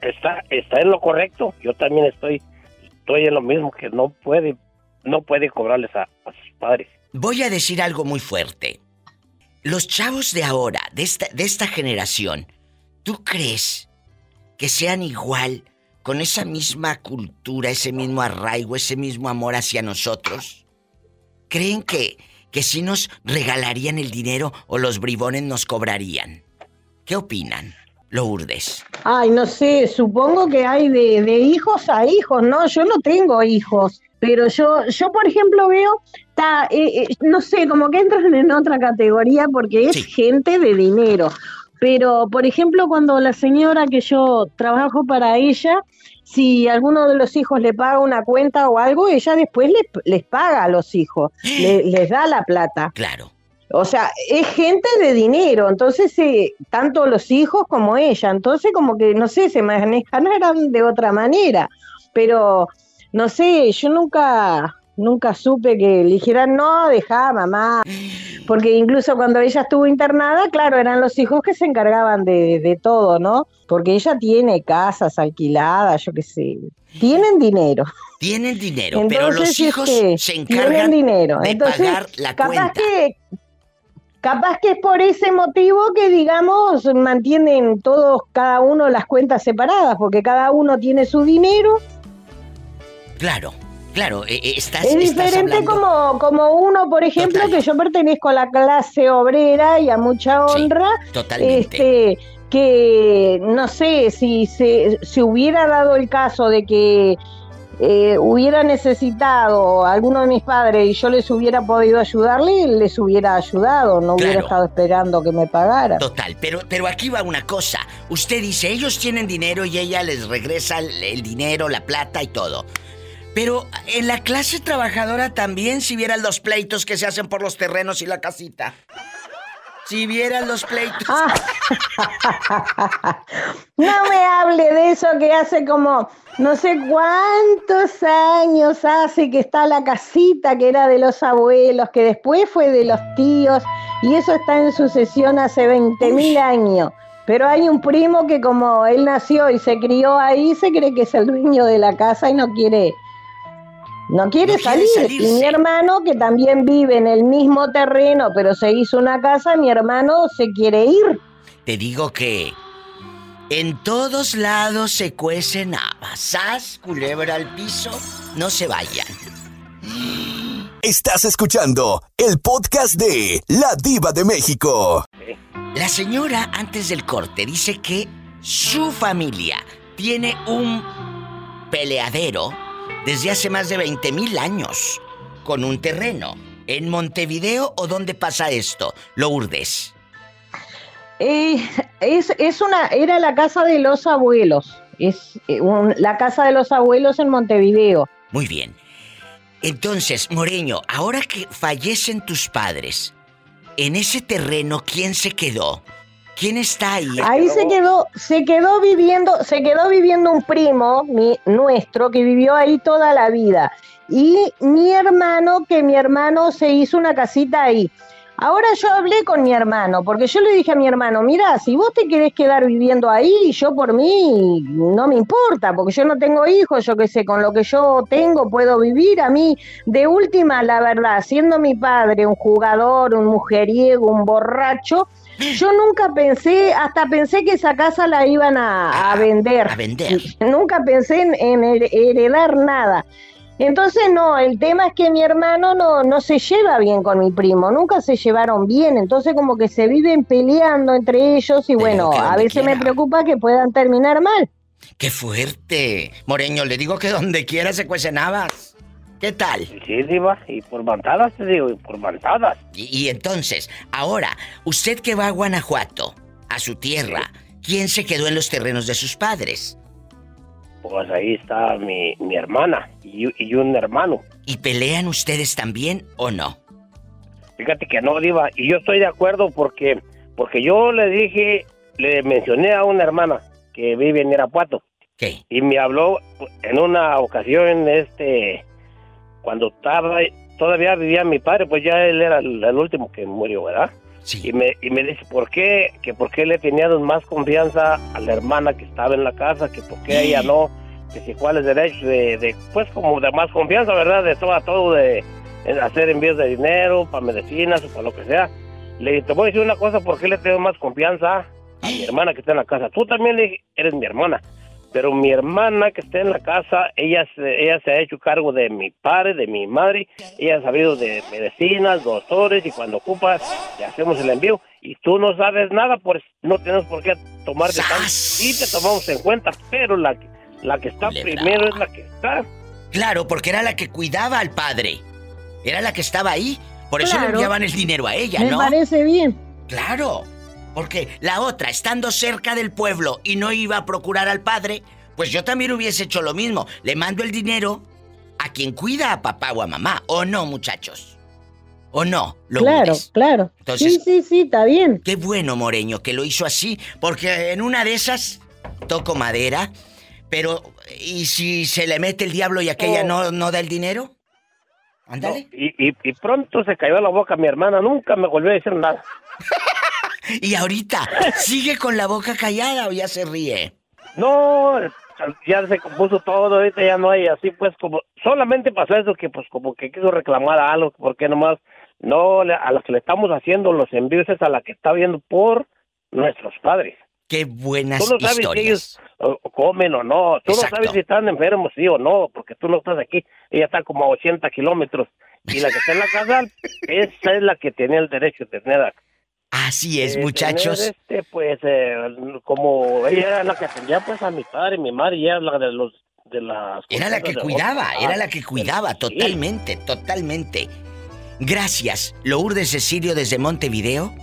Está, está en lo correcto. Yo también estoy, estoy en lo mismo, que no puede, no puede cobrarles a, a sus padres. Voy a decir algo muy fuerte. Los chavos de ahora, de esta, generación, ¿tú crees que sean igual, con esa misma cultura, ese mismo arraigo, ese mismo amor hacia nosotros? ¿Creen que, que sí nos regalarían el dinero o los bribones nos cobrarían? ¿Qué opinan, Lourdes? Ay, no sé, supongo que hay de, de hijos a hijos, ¿no? Yo no tengo hijos, pero yo, yo por ejemplo, veo, eh, eh, no sé, como que entran en otra categoría porque es gente de dinero. Pero, por ejemplo, cuando la señora que yo trabajo para ella, si alguno de los hijos le paga una cuenta o algo, ella después les, les paga a los hijos, <gasps> le- les da la plata. Claro. O sea, es gente de dinero, entonces eh, tanto los hijos como ella, entonces como que, no sé, se manejan de otra manera, pero no sé, yo nunca, nunca supe que le dijeran, no, deja mamá, porque incluso cuando ella estuvo internada, claro, eran los hijos que se encargaban de, de todo, ¿no? Porque ella tiene casas alquiladas, yo qué sé, tienen dinero. Tienen dinero, pero los Entonces, hijos este, se encargan dinero. de Entonces, pagar la capaz cuenta. que capaz que es por ese motivo que digamos mantienen todos cada uno las cuentas separadas, porque cada uno tiene su dinero. Claro, claro, eh, eh, estás, es diferente como como uno, por ejemplo, que yo pertenezco a la clase obrera y a mucha honra. totalmente. Este, que no sé si se si hubiera dado el caso de que eh, hubiera necesitado a alguno de mis padres y yo les hubiera podido ayudarle, les hubiera ayudado, no hubiera estado esperando que me pagara. Total, pero, pero aquí va una cosa. Usted dice, ellos tienen dinero y ella les regresa el, el dinero, la plata y todo. Pero en la clase trabajadora también, si vieran los pleitos que se hacen por los terrenos y la casita. Si vieran los pleitos. Ah. <laughs> No me hable de eso que hace como no sé cuántos años hace que está la casita que era de los abuelos, que después fue de los tíos, y eso está en sucesión hace 20 mil años. Pero hay un primo que como él nació y se crió ahí, se cree que es el dueño de la casa y no quiere, no quiere No quiere salir. salirse. Y mi hermano, que también vive en el mismo terreno, pero se hizo una casa, mi hermano se quiere ir. Te digo que en todos lados se cuecen habas. ¡Sas, culebra al piso! No se vayan. Estás escuchando el podcast de La Diva de México. La señora, antes del corte, dice que su familia tiene un peleadero desde hace más de 20 mil años con un terreno. ¿En Montevideo o dónde pasa esto? Lourdes. Eh, es, es una, era la casa de los abuelos. Es eh, un- la casa de los abuelos en Montevideo. Muy bien. Entonces, Moreño, ahora que fallecen tus padres, en ese terreno, ¿quién se quedó? ¿Quién está ahí? Ahí se quedó, se quedó viviendo, se quedó viviendo un primo mi, nuestro que vivió ahí toda la vida. Y mi hermano, que mi hermano se hizo una casita ahí. Ahora yo hablé con mi hermano, porque yo le dije a mi hermano, mira, si vos te querés quedar viviendo ahí, yo por mí no me importa, porque yo no tengo hijos, yo qué sé, con lo que yo tengo puedo vivir. A mí, de última, la verdad, siendo mi padre un jugador, un mujeriego, un borracho, yo nunca pensé, hasta pensé que esa casa la iban a, vender. A vender. <laughs> Nunca pensé en heredar nada. Entonces, no, el tema es que mi hermano no, no se lleva bien con mi primo, nunca se llevaron bien, entonces como que se viven peleando entre ellos y bueno, a veces me preocupa que puedan terminar mal. ¡Qué fuerte! Moreño, le digo que donde quiera se cuecen habas. ¿Qué tal? Sí, Diva, y por mantadas te digo, y por mantadas. Y, entonces, ahora, usted que va a Guanajuato, a su tierra, ¿quién se quedó en los terrenos de sus padres? Pues ahí está mi, mi hermana y, y, un hermano. ¿Y pelean ustedes también o no? Fíjate que no, Diva, y yo estoy de acuerdo porque, porque yo le dije, le mencioné a una hermana que vive en Irapuato. ¿Qué? Y me habló en una ocasión, este, cuando estaba, todavía vivía mi padre, pues ya él era el, último que murió, ¿verdad? Sí. Y me, y me dice, ¿por qué? Que por qué le tenía más confianza a la hermana que estaba en la casa, que por qué ella no que si cuáles derechos de, de, pues como de más confianza, ¿verdad? De todo a todo, de, hacer envíos de dinero, para medicinas o para lo que sea. Le dije, te voy a decir una cosa, ¿por qué le tengo más confianza a mi hermana que está en la casa? Tú también le eres mi hermana, pero mi hermana que está en la casa, ella se, ella se ha hecho cargo de mi padre, de mi madre, ella ha sabido de medicinas, doctores, y cuando ocupas, le hacemos el envío, y tú no sabes nada, pues no tenemos por qué tomar de tal. Sí te tomamos en cuenta, pero la la que está primero es la que está. Claro, porque era la que cuidaba al padre. Era la que estaba ahí. Por eso le enviaban el dinero a ella, ¿no? Me parece bien. Claro. Porque la otra, estando cerca del pueblo y no iba a procurar al padre, pues yo también hubiese hecho lo mismo. Le mando el dinero a quien cuida a papá o a mamá. ¿O no, muchachos? ¿O no? ¿Lo claro, claro. Entonces, sí, sí, sí, está bien. Qué bueno, Moreño, que lo hizo así. Porque en una de esas, toco madera, pero, ¿y si se le mete el diablo y aquella no, no da el dinero? Ándale. y, y, pronto se cayó la boca mi hermana, nunca me volvió a decir nada. <laughs> <laughs> y ahorita, ¿sigue con la boca callada o ya se ríe? No, ya se compuso todo, ahorita ya no hay así, pues como, solamente pasó eso que pues como que quiso reclamar algo, porque nomás, no, a la que le estamos haciendo los envíos es a la que está viendo por nuestros padres. Qué buenas Tú no sabes si ellos comen o no. Tú no sabes si están enfermos, sí o no, porque tú no estás aquí. Ella está como a 80 kilómetros. Y la que está en la casa, <laughs> esa es la que tiene el derecho de tener. Así es, muchachos. Este, pues, eh, como ella era la que atendía pues a mi padre, mi madre, y era la de los de las era la que cuidaba, era la que cuidaba, totalmente, totalmente. Gracias, Lourdes Cecilio desde Montevideo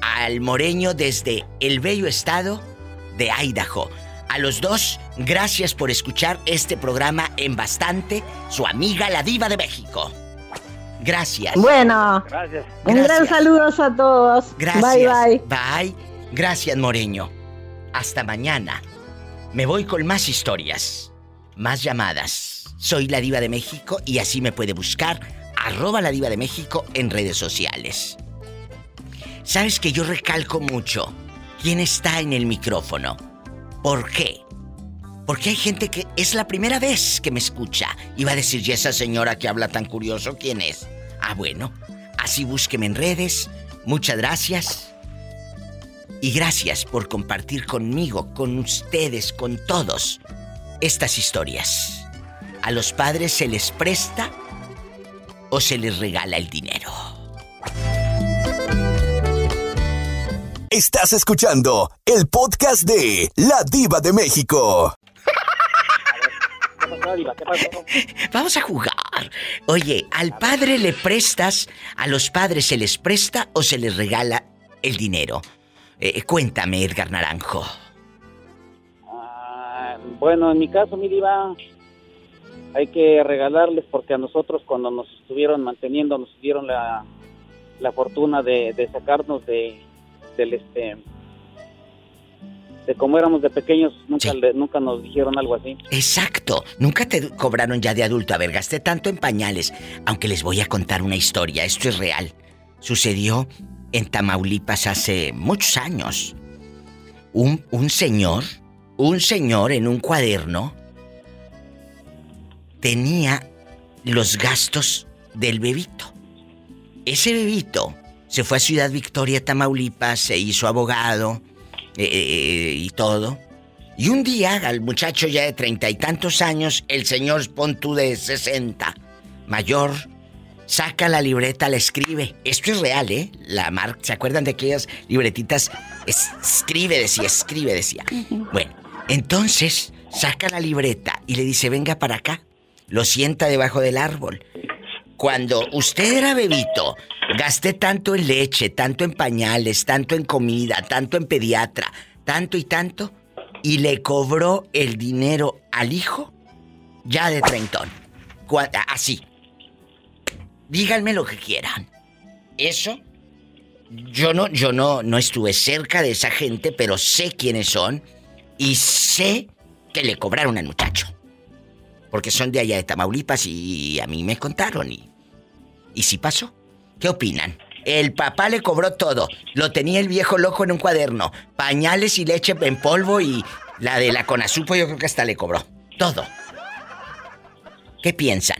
al moreño desde el bello estado de Idaho. A los dos, gracias por escuchar este programa en bastante, su amiga la diva de México. Gracias. Bueno, gracias. un gran saludo a todos. Gracias. Bye, bye. Bye. Gracias, Moreño. Hasta mañana. Me voy con más historias, más llamadas. Soy la diva de México y así me puede buscar arroba la diva de México en redes sociales. Sabes que yo recalco mucho quién está en el micrófono. ¿Por qué? Porque hay gente que es la primera vez que me escucha y va a decir, ¿y esa señora que habla tan curioso quién es? Ah, bueno, así búsqueme en redes. Muchas gracias. Y gracias por compartir conmigo, con ustedes, con todos, estas historias. ¿A los padres se les presta o se les regala el dinero? Estás escuchando el podcast de La Diva de México. <laughs> Vamos a jugar. Oye, ¿al padre le prestas, a los padres se les presta o se les regala el dinero? Eh, cuéntame, Edgar Naranjo. Ah, bueno, en mi caso, mi diva, hay que regalarles porque a nosotros cuando nos estuvieron manteniendo nos dieron la, fortuna de sacarnos de del este de cómo éramos de pequeños, nunca, le- nunca nos dijeron algo así. Exacto. Nunca te cobraron ya de adulto. A ver, gasté tanto en pañales. Aunque les voy a contar una historia. Esto es real. Sucedió en Tamaulipas hace muchos años. Un, un señor, un señor en un cuaderno tenía los gastos del bebito. Ese bebito se fue a Ciudad Victoria, Tamaulipas, se hizo abogado eh, eh, y todo. Y un día al muchacho ya de treinta y tantos años, el señor pon tú de 60, mayor, saca la libreta, la escribe. Esto es real, ¿eh? La marca, ¿se acuerdan de aquellas libretitas? Es- escribe, decía, escribe, decía. Bueno, entonces saca la libreta y le dice, venga para acá. Lo sienta debajo del árbol. Cuando usted era bebito, gasté tanto en leche, tanto en pañales, tanto en comida, tanto en pediatra, tanto y tanto, y le cobró el dinero al hijo ya de treintón. Así. Díganme lo que quieran. Eso yo no yo no no estuve cerca de esa gente, pero sé quiénes son y sé que le cobraron al muchacho. Porque son de allá de Tamaulipas y a mí me contaron y y sí pasó. ¿Qué opinan? El papá le cobró todo. Lo tenía el viejo loco en un cuaderno. Pañales y leche en polvo y la de la Conasupo yo creo que hasta le cobró. Todo. ¿Qué piensan?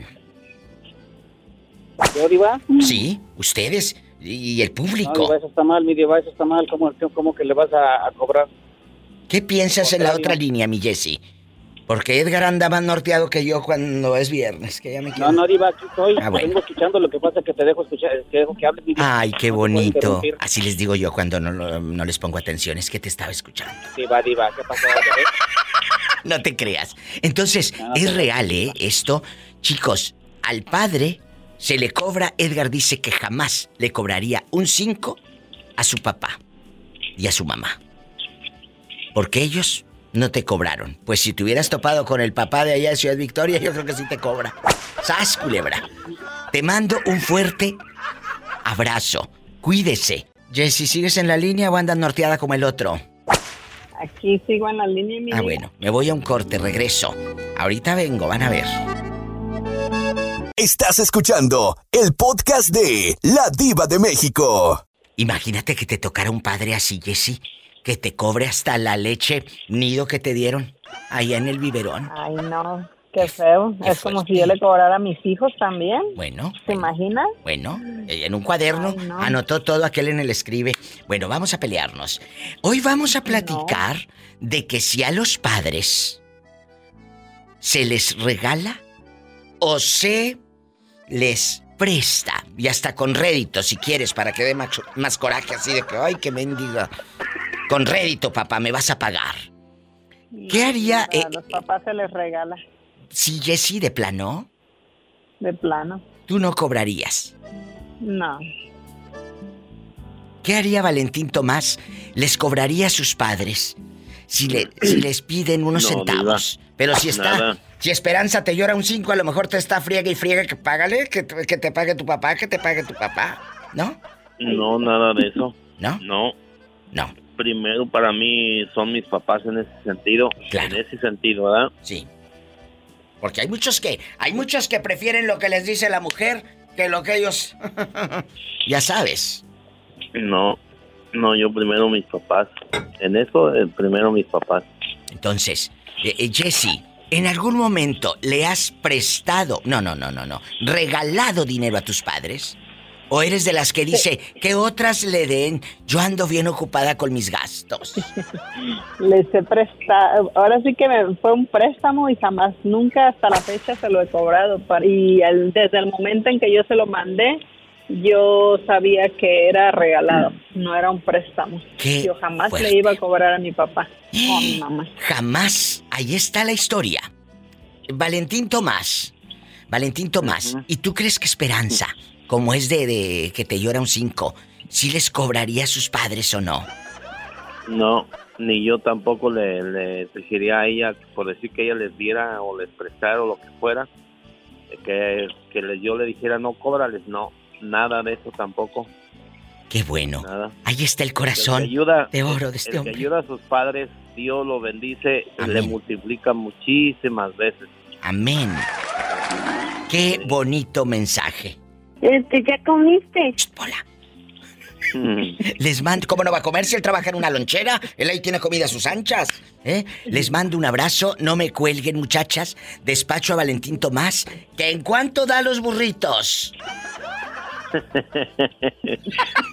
¿Yo, Diva? Sí, ustedes y el No, público. Diva, eso está mal, mi Diva, eso está mal. ¿Cómo, cómo que le vas a, a cobrar? ¿Qué piensas en la otra línea, mi Jessy? Porque Edgar anda más norteado que yo cuando es viernes, que ya me quiero... No, no, Diva, aquí estoy. Ah, bueno. Vengo escuchando, lo que pasa es que te dejo escuchar, te dejo que hables. Ay, qué bonito. Así les digo yo cuando no, no les pongo atención, es que te estaba escuchando. Diva, Diva, ¿qué pasó? <laughs> No te creas. Entonces, es real, ¿eh? Esto, chicos, al padre se le cobra, Edgar dice que jamás le cobraría un 5 a su papá y a su mamá. Porque ellos no te cobraron. Pues si te hubieras topado con el papá de allá de Ciudad Victoria, yo creo que sí te cobra. ¡Sas, culebra! Te mando un fuerte abrazo. Cuídese. Jessy, ¿sigues en la línea o andas norteada como el otro? Aquí sigo en la línea, mi Ah, vida. bueno, me voy a un corte, regreso. Ahorita vengo, van a ver. Estás escuchando el podcast de La Diva de México. Imagínate que te tocara un padre así, Jessy, que te cobre hasta la leche nido que te dieron allá en el biberón. Ay, no, qué feo. Qué es como si yo le cobrara a mis hijos también. Bueno, ¿Se imaginan? bueno, en un cuaderno Ay, no. anotó todo aquel en el escribe. Bueno, vamos a pelearnos. Hoy vamos a platicar de que si a los padres se les regala o se les presta, y hasta con rédito si quieres, para que dé más, más coraje así de que, ay, que mendiga. Con rédito, papá, me vas a pagar. ¿Qué haría A eh, los papás se les regala, si Jessy de plano, de plano. tú no cobrarías? No. ¿Qué haría Valentín Tomás? ¿Les cobraría a sus padres si, le, <clears throat> si les piden unos No, centavos? diva. Pero si está, Nada. si Esperanza te llora un 5, a lo mejor te está friega y friega que págale, que, te- que te pague tu papá, que te pague tu papá, ¿no? No, nada de eso. ¿No? No. No. Primero para mí son mis papás en ese sentido. En ese sentido, ¿verdad? Sí. Porque hay muchos que, hay muchos que prefieren lo que les dice la mujer que lo que ellos... <laughs> ya sabes. No, no, yo primero mis papás. En eso, eh, primero mis papás. Entonces, eh, eh, Jesse, ¿en algún momento le has prestado, no, no, no, no, no, regalado dinero a tus padres? ¿O eres de las que dice que otras le den? Yo ando bien ocupada con mis gastos. <laughs> Les he prestado, ahora sí que me fue un préstamo y jamás, nunca hasta la fecha se lo he cobrado. Y el- desde el momento en que yo se lo mandé, yo sabía que era regalado, no era un préstamo. Qué yo jamás fuerte. le iba a cobrar a mi papá o <gasps> a mi mamá. Jamás. Ahí está la historia. Valentín Tomás. Valentín Tomás. ¿Y tú crees que Esperanza, como es de, de que te llora un 5, sí les cobraría a sus padres o no? No, ni yo tampoco le, le exigiría a ella por decir que ella les diera o les prestara o lo que fuera. Que, que yo le dijera, no, cóbrales. No, nada de eso tampoco. Qué bueno. Nada. Ahí está el El corazón que ayuda, de oro de este el que hombre. ayuda a sus padres Dios lo bendice y le multiplica muchísimas veces. Amén. Qué bonito mensaje. Este, ¿Ya comiste? Hola. Les mando, ¿cómo no va a comer si él trabaja en una lonchera? Él ahí tiene comida a sus anchas. ¿eh? Les mando un abrazo, no me cuelguen muchachas. Despacho a Valentín Tomás, que en cuánto da los burritos.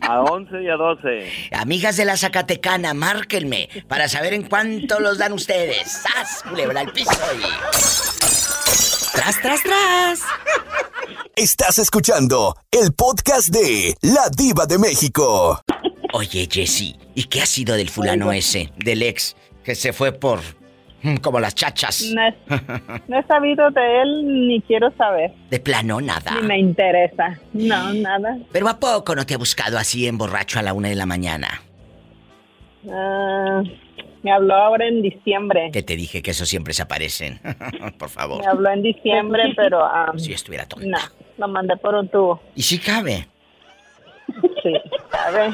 a 11 y a 12. Amigas de la Zacatecana, márquenme para saber en cuánto los dan ustedes. ¡Sas! Culebra al piso y... ¡Tras, tras, tras! Estás escuchando el podcast de La Diva de México. Oye, Jesse, ¿y qué ha sido del fulano ese, del ex, que se fue por Mm, como las chachas. No he, sabido de él ni quiero saber. De plano, nada. Ni me interesa. No, nada. Pero ¿a poco no te ha buscado así en borracho a la una de la mañana? Ah, me habló ahora en diciembre. Que te dije que eso siempre se aparecen. <laughs> por favor. Me habló en diciembre, <laughs> pero... si estuviera todo. No, lo mandé por un tubo. ¿Y si cabe? Sí, cabe.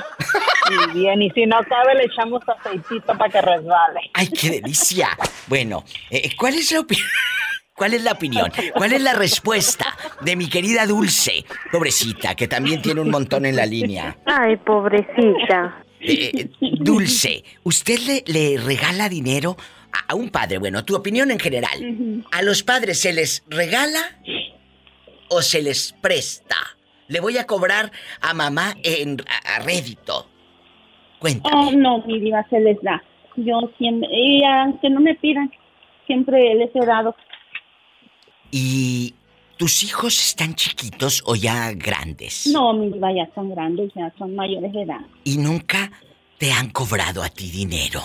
Y bien, y si no cabe, le echamos aceitito para que resbale. ¡Ay, qué delicia! Bueno, eh, ¿cuál es la opinión? <laughs> ¿Cuál es la opinión? ¿Cuál es la respuesta de mi querida Dulce? Pobrecita, que también tiene un montón en la línea. Ay, pobrecita. Eh, eh, Dulce, ¿usted le, le regala dinero a, un padre? Bueno, tu opinión en general. ¿A los padres se les regala o se les presta? Le voy a cobrar a mamá en, a, rédito. Cuéntame. Oh, no, mi diva, se les da. Yo siempre, y aunque no me pidan, siempre les he dado. ¿Y tus hijos están chiquitos o ya grandes? No, mi diva, ya son grandes, ya son mayores de edad. ¿Y nunca te han cobrado a ti dinero?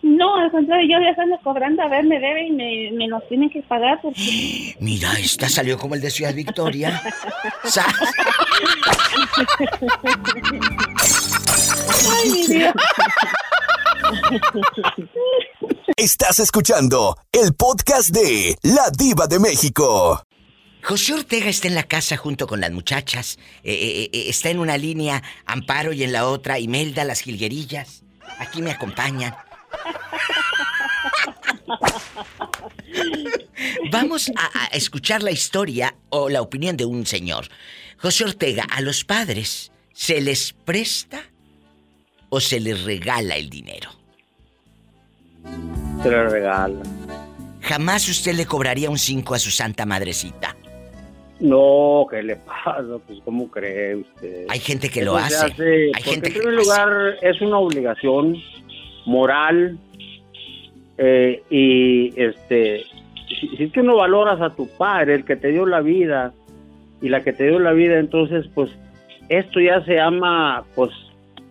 No, al contrario, yo ya están cobrando, a ver, me deben y me, me los tienen que pagar porque... <gasps> Mira, esta salió como el de Ciudad Victoria. <laughs> Ay, mi Dios. <laughs> <laughs> Estás escuchando el podcast de La Diva de México. José Ortega está en la casa junto con las muchachas. Eh, eh, eh, está en una línea Amparo y en la otra Imelda, las jilguerillas. Aquí me acompañan. Vamos a, escuchar la historia o la opinión de un señor. José Ortega, ¿a los padres se les presta o se les regala el dinero? Se les regala. Jamás usted le cobraría un 5 a su santa madrecita. No, ¿qué le pasa? Pues, ¿cómo cree usted? Hay gente que lo hace. Hay gente en primer lugar, es una obligación moral eh, y este si, si, es que no valoras a tu padre, el que te dio la vida y la que te dio la vida, entonces pues esto ya se llama pues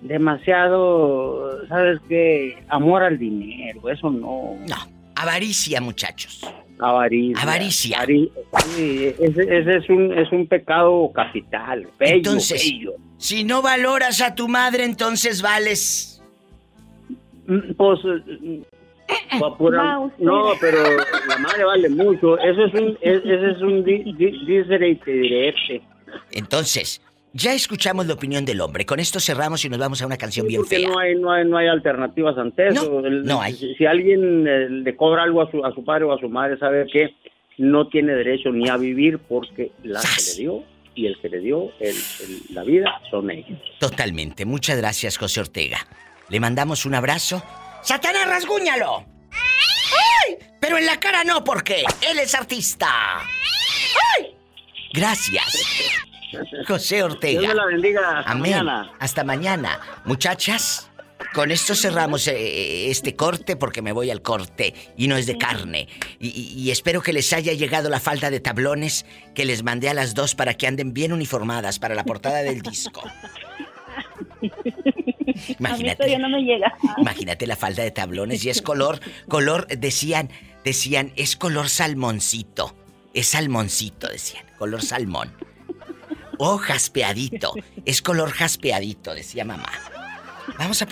demasiado, ¿sabes qué? Amor al dinero, eso no. No, avaricia, muchachos. Avaricia. Avaricia. ese, es, un, es un pecado capital. entonces, si no valoras a tu madre, entonces vales. Mm, pues no, pero la madre vale mucho. Eso es un, ese es un di, Entonces, ya escuchamos la opinión del hombre. Con esto cerramos y nos vamos a una canción bien fea. No hay, no hay, no hay alternativas ante eso. No, hay. Si, alguien eh, le cobra algo a su, a su padre o a su madre, sabe que no tiene derecho ni a vivir porque la que le dio y el que le dio la vida son ellos. Totalmente. Muchas gracias, José Ortega. Le mandamos un abrazo ¡Satanás, rasguñalo! ¡Ay! Pero en la cara no, porque él es artista. ¡Ay! Gracias. José Ortega. Dios la bendiga. Hasta Amén. mañana. Hasta mañana. Muchachas, con esto cerramos eh, este corte porque me voy al corte y no es de carne. Y, espero que les haya llegado la falda de tablones que les mandé a las dos para que anden bien uniformadas para la portada del disco. Imagínate. no me llega. Imagínate la falda de tablones y es color, color, decían, decían, es color salmoncito. Es salmoncito, decían, color salmón. O jaspeadito. Es color jaspeadito, decía mamá. Vamos a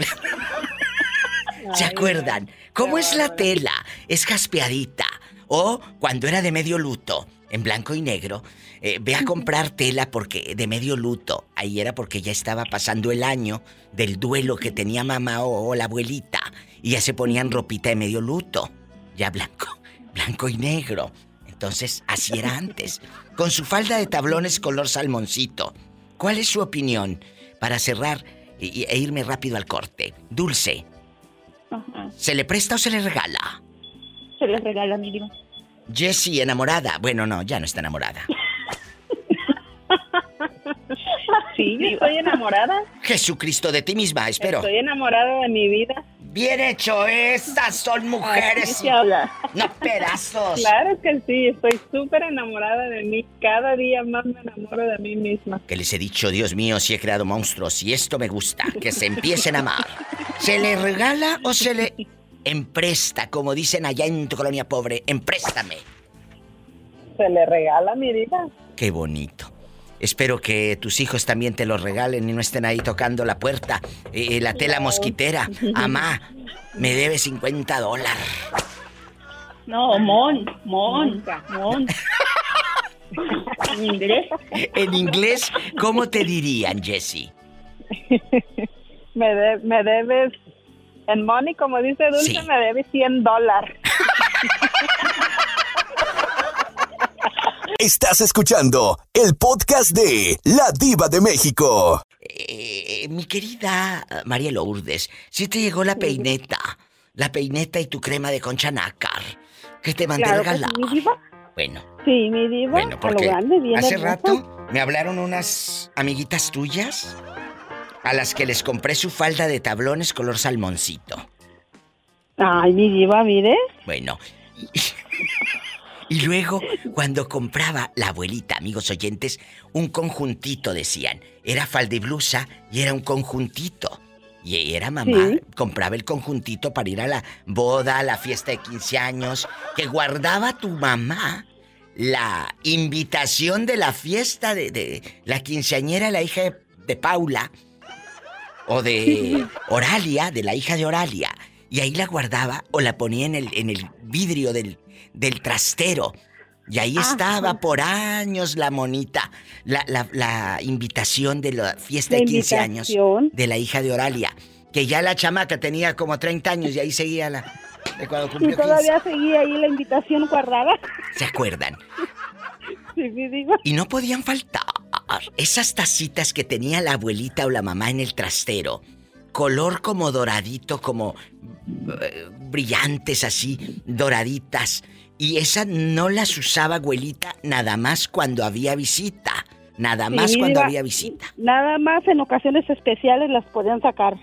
¿Se acuerdan? ¿Cómo es la tela? Es jaspeadita. O cuando era de medio luto, en blanco y negro, eh, ve a comprar tela porque de medio luto. Ahí era porque ya estaba pasando el año del duelo que tenía mamá o, la abuelita. y ya se ponían ropita de medio luto, ya blanco, blanco y negro. Entonces, así era antes, con su falda de tablones color salmoncito. ¿Cuál es su opinión para cerrar e irme rápido al corte? Dulce. ¿Se le presta o se le regala? Se le regala, mi diva. Jessie, enamorada. Bueno, no, ya no está enamorada. sí, estoy enamorada. Jesucristo, de ti misma, espero. Estoy enamorada de mi vida. Bien hecho, estas son mujeres. No pedazos. Claro que sí, estoy súper enamorada de mí. Cada día más me enamoro de mí misma. Que les he dicho, Dios mío, si he creado monstruos y esto me gusta, que se empiecen a amar. ¿Se le regala o se le empresta, como dicen allá en tu colonia pobre? Empréstame. Se le regala, mi vida. Qué bonito. Espero que tus hijos también te lo regalen y no estén ahí tocando la puerta, eh, la tela mosquitera. Amá, me debe 50 dólares. No, mon, mon, mon. ¿En inglés? En inglés, ¿cómo te dirían, Jessie? <laughs> me, me debes, en money, como dice Dulce, me debes 100 dólares. Estás escuchando el podcast de La Diva de México. Eh, mi querida María Lourdes, si te llegó la peineta, la peineta y tu crema de concha nácar, que te mandé claro regalar. Sí, mi diva. Bueno. Sí, mi diva. Bueno, porque hace rato me hablaron unas amiguitas tuyas a las que les compré su falda de tablones color salmoncito. Ay, mi diva, mire. Bueno. Y luego, cuando compraba la abuelita, amigos oyentes, un conjuntito decían. Era falda y blusa y era un conjuntito. Y era mamá, compraba el conjuntito para ir a la boda, a la fiesta de 15 años, que guardaba tu mamá la invitación de la fiesta de, la quinceañera, la hija de, Paula, o de <laughs> Oralia, de la hija de Oralia. Y ahí la guardaba o la ponía en el, en el vidrio del, del trastero. Y ahí estaba por años la monita, la, la, invitación de la fiesta de 15 años de la hija de Oralia. Que ya la chamaca tenía como 30 años y ahí seguía la. De cuando y todavía seguía ahí la invitación guardada. ¿Se acuerdan? Sí, sí, digo. Y no podían faltar esas tacitas que tenía la abuelita o la mamá en el trastero. Color como doradito, como eh, brillantes así, doraditas y esas no las usaba abuelita nada más cuando había visita. Nada más cuando había visita. Nada más en ocasiones especiales las podían sacar.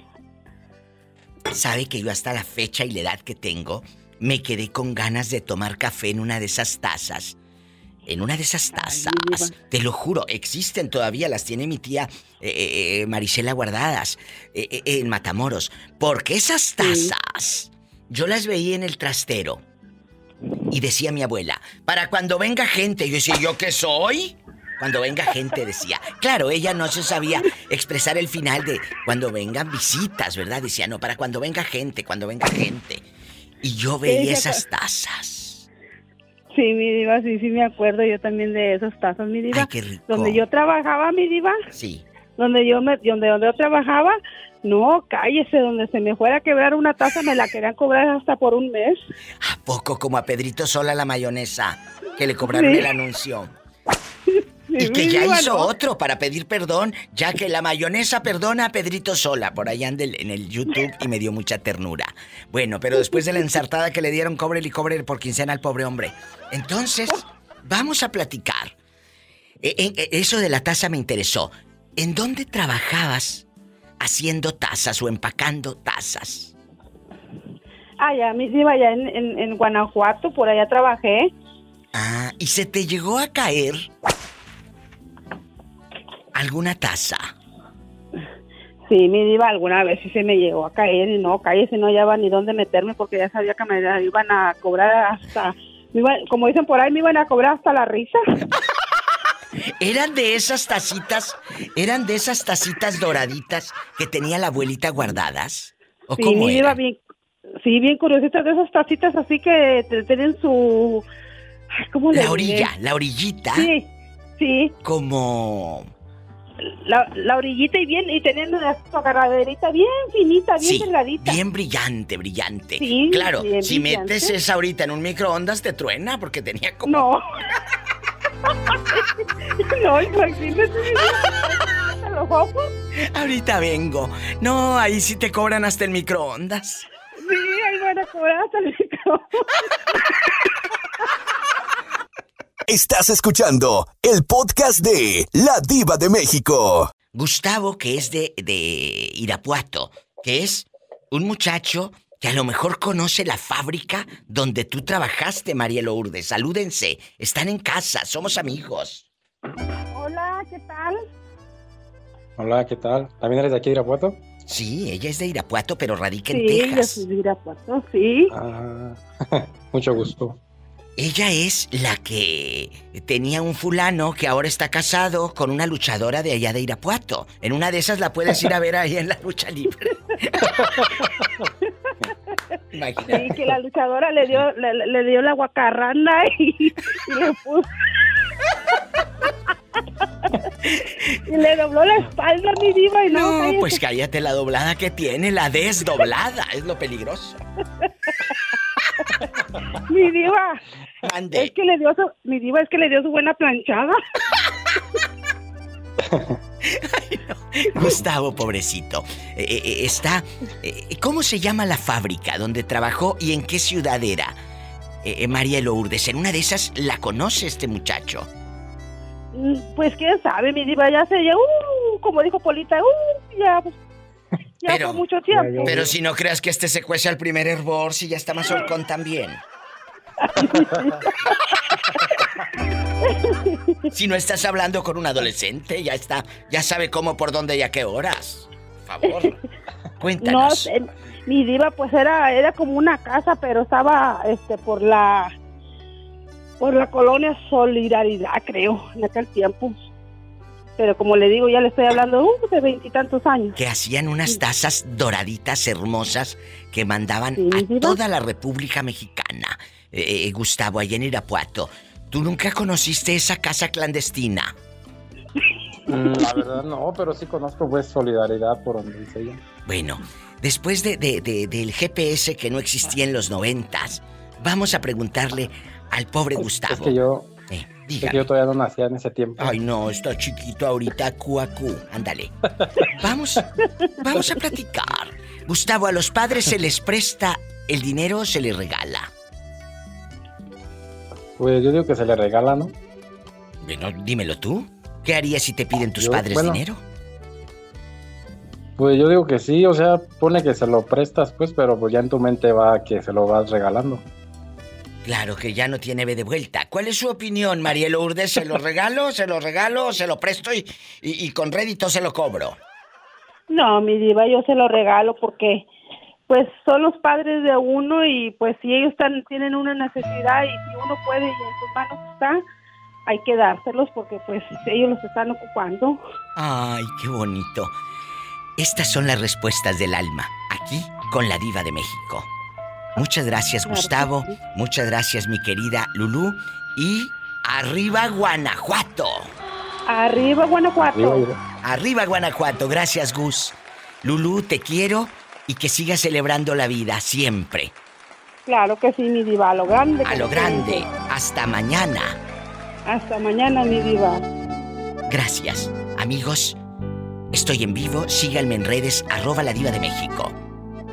¿Sabe que yo hasta la fecha y la edad que tengo me quedé con ganas de tomar café en una de esas tazas? En una de esas tazas, te lo juro, existen todavía, las tiene mi tía eh, eh, eh Marisela guardadas en Matamoros. Porque esas tazas, yo las veía en el trastero y decía mi abuela, para cuando venga gente, yo decía, ¿yo qué soy? Cuando venga gente, decía. Claro, ella no se sabía expresar el final de cuando vengan visitas, ¿verdad? Decía, no, para cuando venga gente, cuando venga gente. Y yo veía esas tazas. Sí, mi diva, sí, sí me acuerdo yo también de esas tazas, mi diva. Ay, qué rico. Donde yo trabajaba, mi diva. Sí. Donde yo me, donde, donde yo trabajaba, no, cállese, donde se me fuera a quebrar una taza me la querían cobrar hasta por un mes. ¿A poco como a Pedrito Sola la mayonesa? Que le cobraron el anuncio. y que ya hizo otro para pedir perdón, ya que la mayonesa perdona a Pedrito Sola. Por allá en el, en el YouTube y me dio mucha ternura. Bueno, pero después de la ensartada que le dieron, cobre y cobre por quincena al pobre hombre. Entonces, vamos a platicar. E, e, e, eso de la taza me interesó. ¿En dónde trabajabas haciendo tazas o empacando tazas? Ah, ya, mi iba allá en, en, Guanajuato, por allá trabajé. Ah, ¿y se te llegó a caer alguna taza? Sí, mi diva, alguna vez sí se me llegó a caer y no, cállese, no hallaba ni dónde meterme porque ya sabía que me iban a cobrar hasta, como dicen por ahí, me iban a cobrar hasta la risa. <laughs> Eran de esas tacitas, eran de esas tacitas doraditas que tenía la abuelita guardadas. ¿O sí, cómo era? bien, sí, bien curiositas de esas tacitas así que tienen su, ¿cómo le La orilla, la orillita. Sí, sí. Como la, la orillita y bien, y teniendo su agarraderita bien finita, bien Sí, delgadita. bien brillante, brillante. Sí, claro, si brillante. metes esa ahorita en un microondas te truena porque tenía como... No. <laughs> <laughs> no, imagínate. ¿Te los ojos? Ahorita vengo. No, ahí sí te cobran hasta el microondas. Sí, ahí van a cobrar hasta el micrófono. Estás escuchando el podcast de La Diva de México. Gustavo, que es de, de Irapuato, que es un muchacho que a lo mejor conoce la fábrica donde tú trabajaste, María Lourdes. Salúdense, están en casa, somos amigos. Hola, ¿qué tal? Hola, ¿qué tal? ¿También eres de aquí de Irapuato? Sí, ella es de Irapuato, pero radica en Sí, yo Texas. soy de Irapuato, sí. Ah, <laughs> mucho gusto. Ella es la que tenía un fulano que ahora está casado con una luchadora de allá de Irapuato. En una de esas la puedes ir a ver ahí en la lucha libre. <laughs> Imagínate. Sí, que la luchadora le dio, le, dio la guacarranda y, y le puso... y le dobló la espalda a mi diva y no, No, cállate. pues cállate la doblada que tiene, la desdoblada, es lo peligroso. Mi diva. Ande. Es que le dio su, mi diva es que le dio su buena planchada. <laughs> Gustavo, pobrecito. eh, eh, está. eh, ¿Cómo se llama la fábrica donde trabajó y en qué ciudad era? María Lourdes, en una de esas la conoce este muchacho. Mm, Pues quién sabe, mi diva, ya se ya, uh, como dijo Polita, uh, ya, pues, ya Pero- fue mucho tiempo. Pero si no creas que este se cuece al primer hervor, si ya está más <laughs> holcón también. <laughs> Si no estás hablando con un adolescente, ya está, ya sabe cómo, por dónde y a qué horas. Por favor, No, cuéntanos. sé, mi diva pues era era como una casa, pero estaba este por la por la colonia Solidaridad, creo, en aquel tiempo. Pero como le digo, ya le estoy hablando uh, de veintitantos años. que hacían unas tazas doraditas hermosas que mandaban a toda la República Mexicana. Eh, eh, Gustavo, allá en Irapuato. ¿Tú nunca conociste esa casa clandestina? La verdad no, pero sí conozco pues solidaridad por donde dice ella. Bueno, después de, de- de- del GPS que no existía en los noventas, vamos a preguntarle al pobre Gustavo. Es que yo, Eh, es dígame. que yo todavía no nacía en ese tiempo. Ay, no, está chiquito ahorita, cuacú. Ándale. Vamos, vamos a platicar. Gustavo, ¿a los padres se les presta el dinero o se les regala? Pues yo digo que se le regala, ¿no? Bueno, dímelo tú. ¿Qué harías si te piden tus Yo, padres bueno. dinero? Pues yo digo que sí, o sea, pone que se lo prestas, pues, pero pues ya en tu mente va que se lo vas regalando. Claro que ya no tiene B de vuelta. ¿Cuál es su opinión, María Lourdes? ¿Se lo regalo, se lo regalo, se lo presto y, y- y con rédito se lo cobro? No, mi diva, yo se lo regalo porque pues son los padres de uno y pues si ellos están, tienen una necesidad y si uno puede y en sus manos está, hay que dárselos porque pues ellos los están ocupando. Ay, qué bonito. Estas son las respuestas del alma, aquí con la diva de México. Muchas gracias, Gustavo. Muchas gracias, mi querida Lulú. Y arriba, Guanajuato. Arriba, Guanajuato. Arriba, Guanajuato. Gracias, Gus. Lulú, te quiero y que sigas celebrando la vida siempre. Claro que sí, mi diva, a lo grande. A lo grande. Hasta mañana. Hasta mañana, mi diva. Gracias. Amigos, estoy en vivo. Síganme en redes, arroba la diva de México.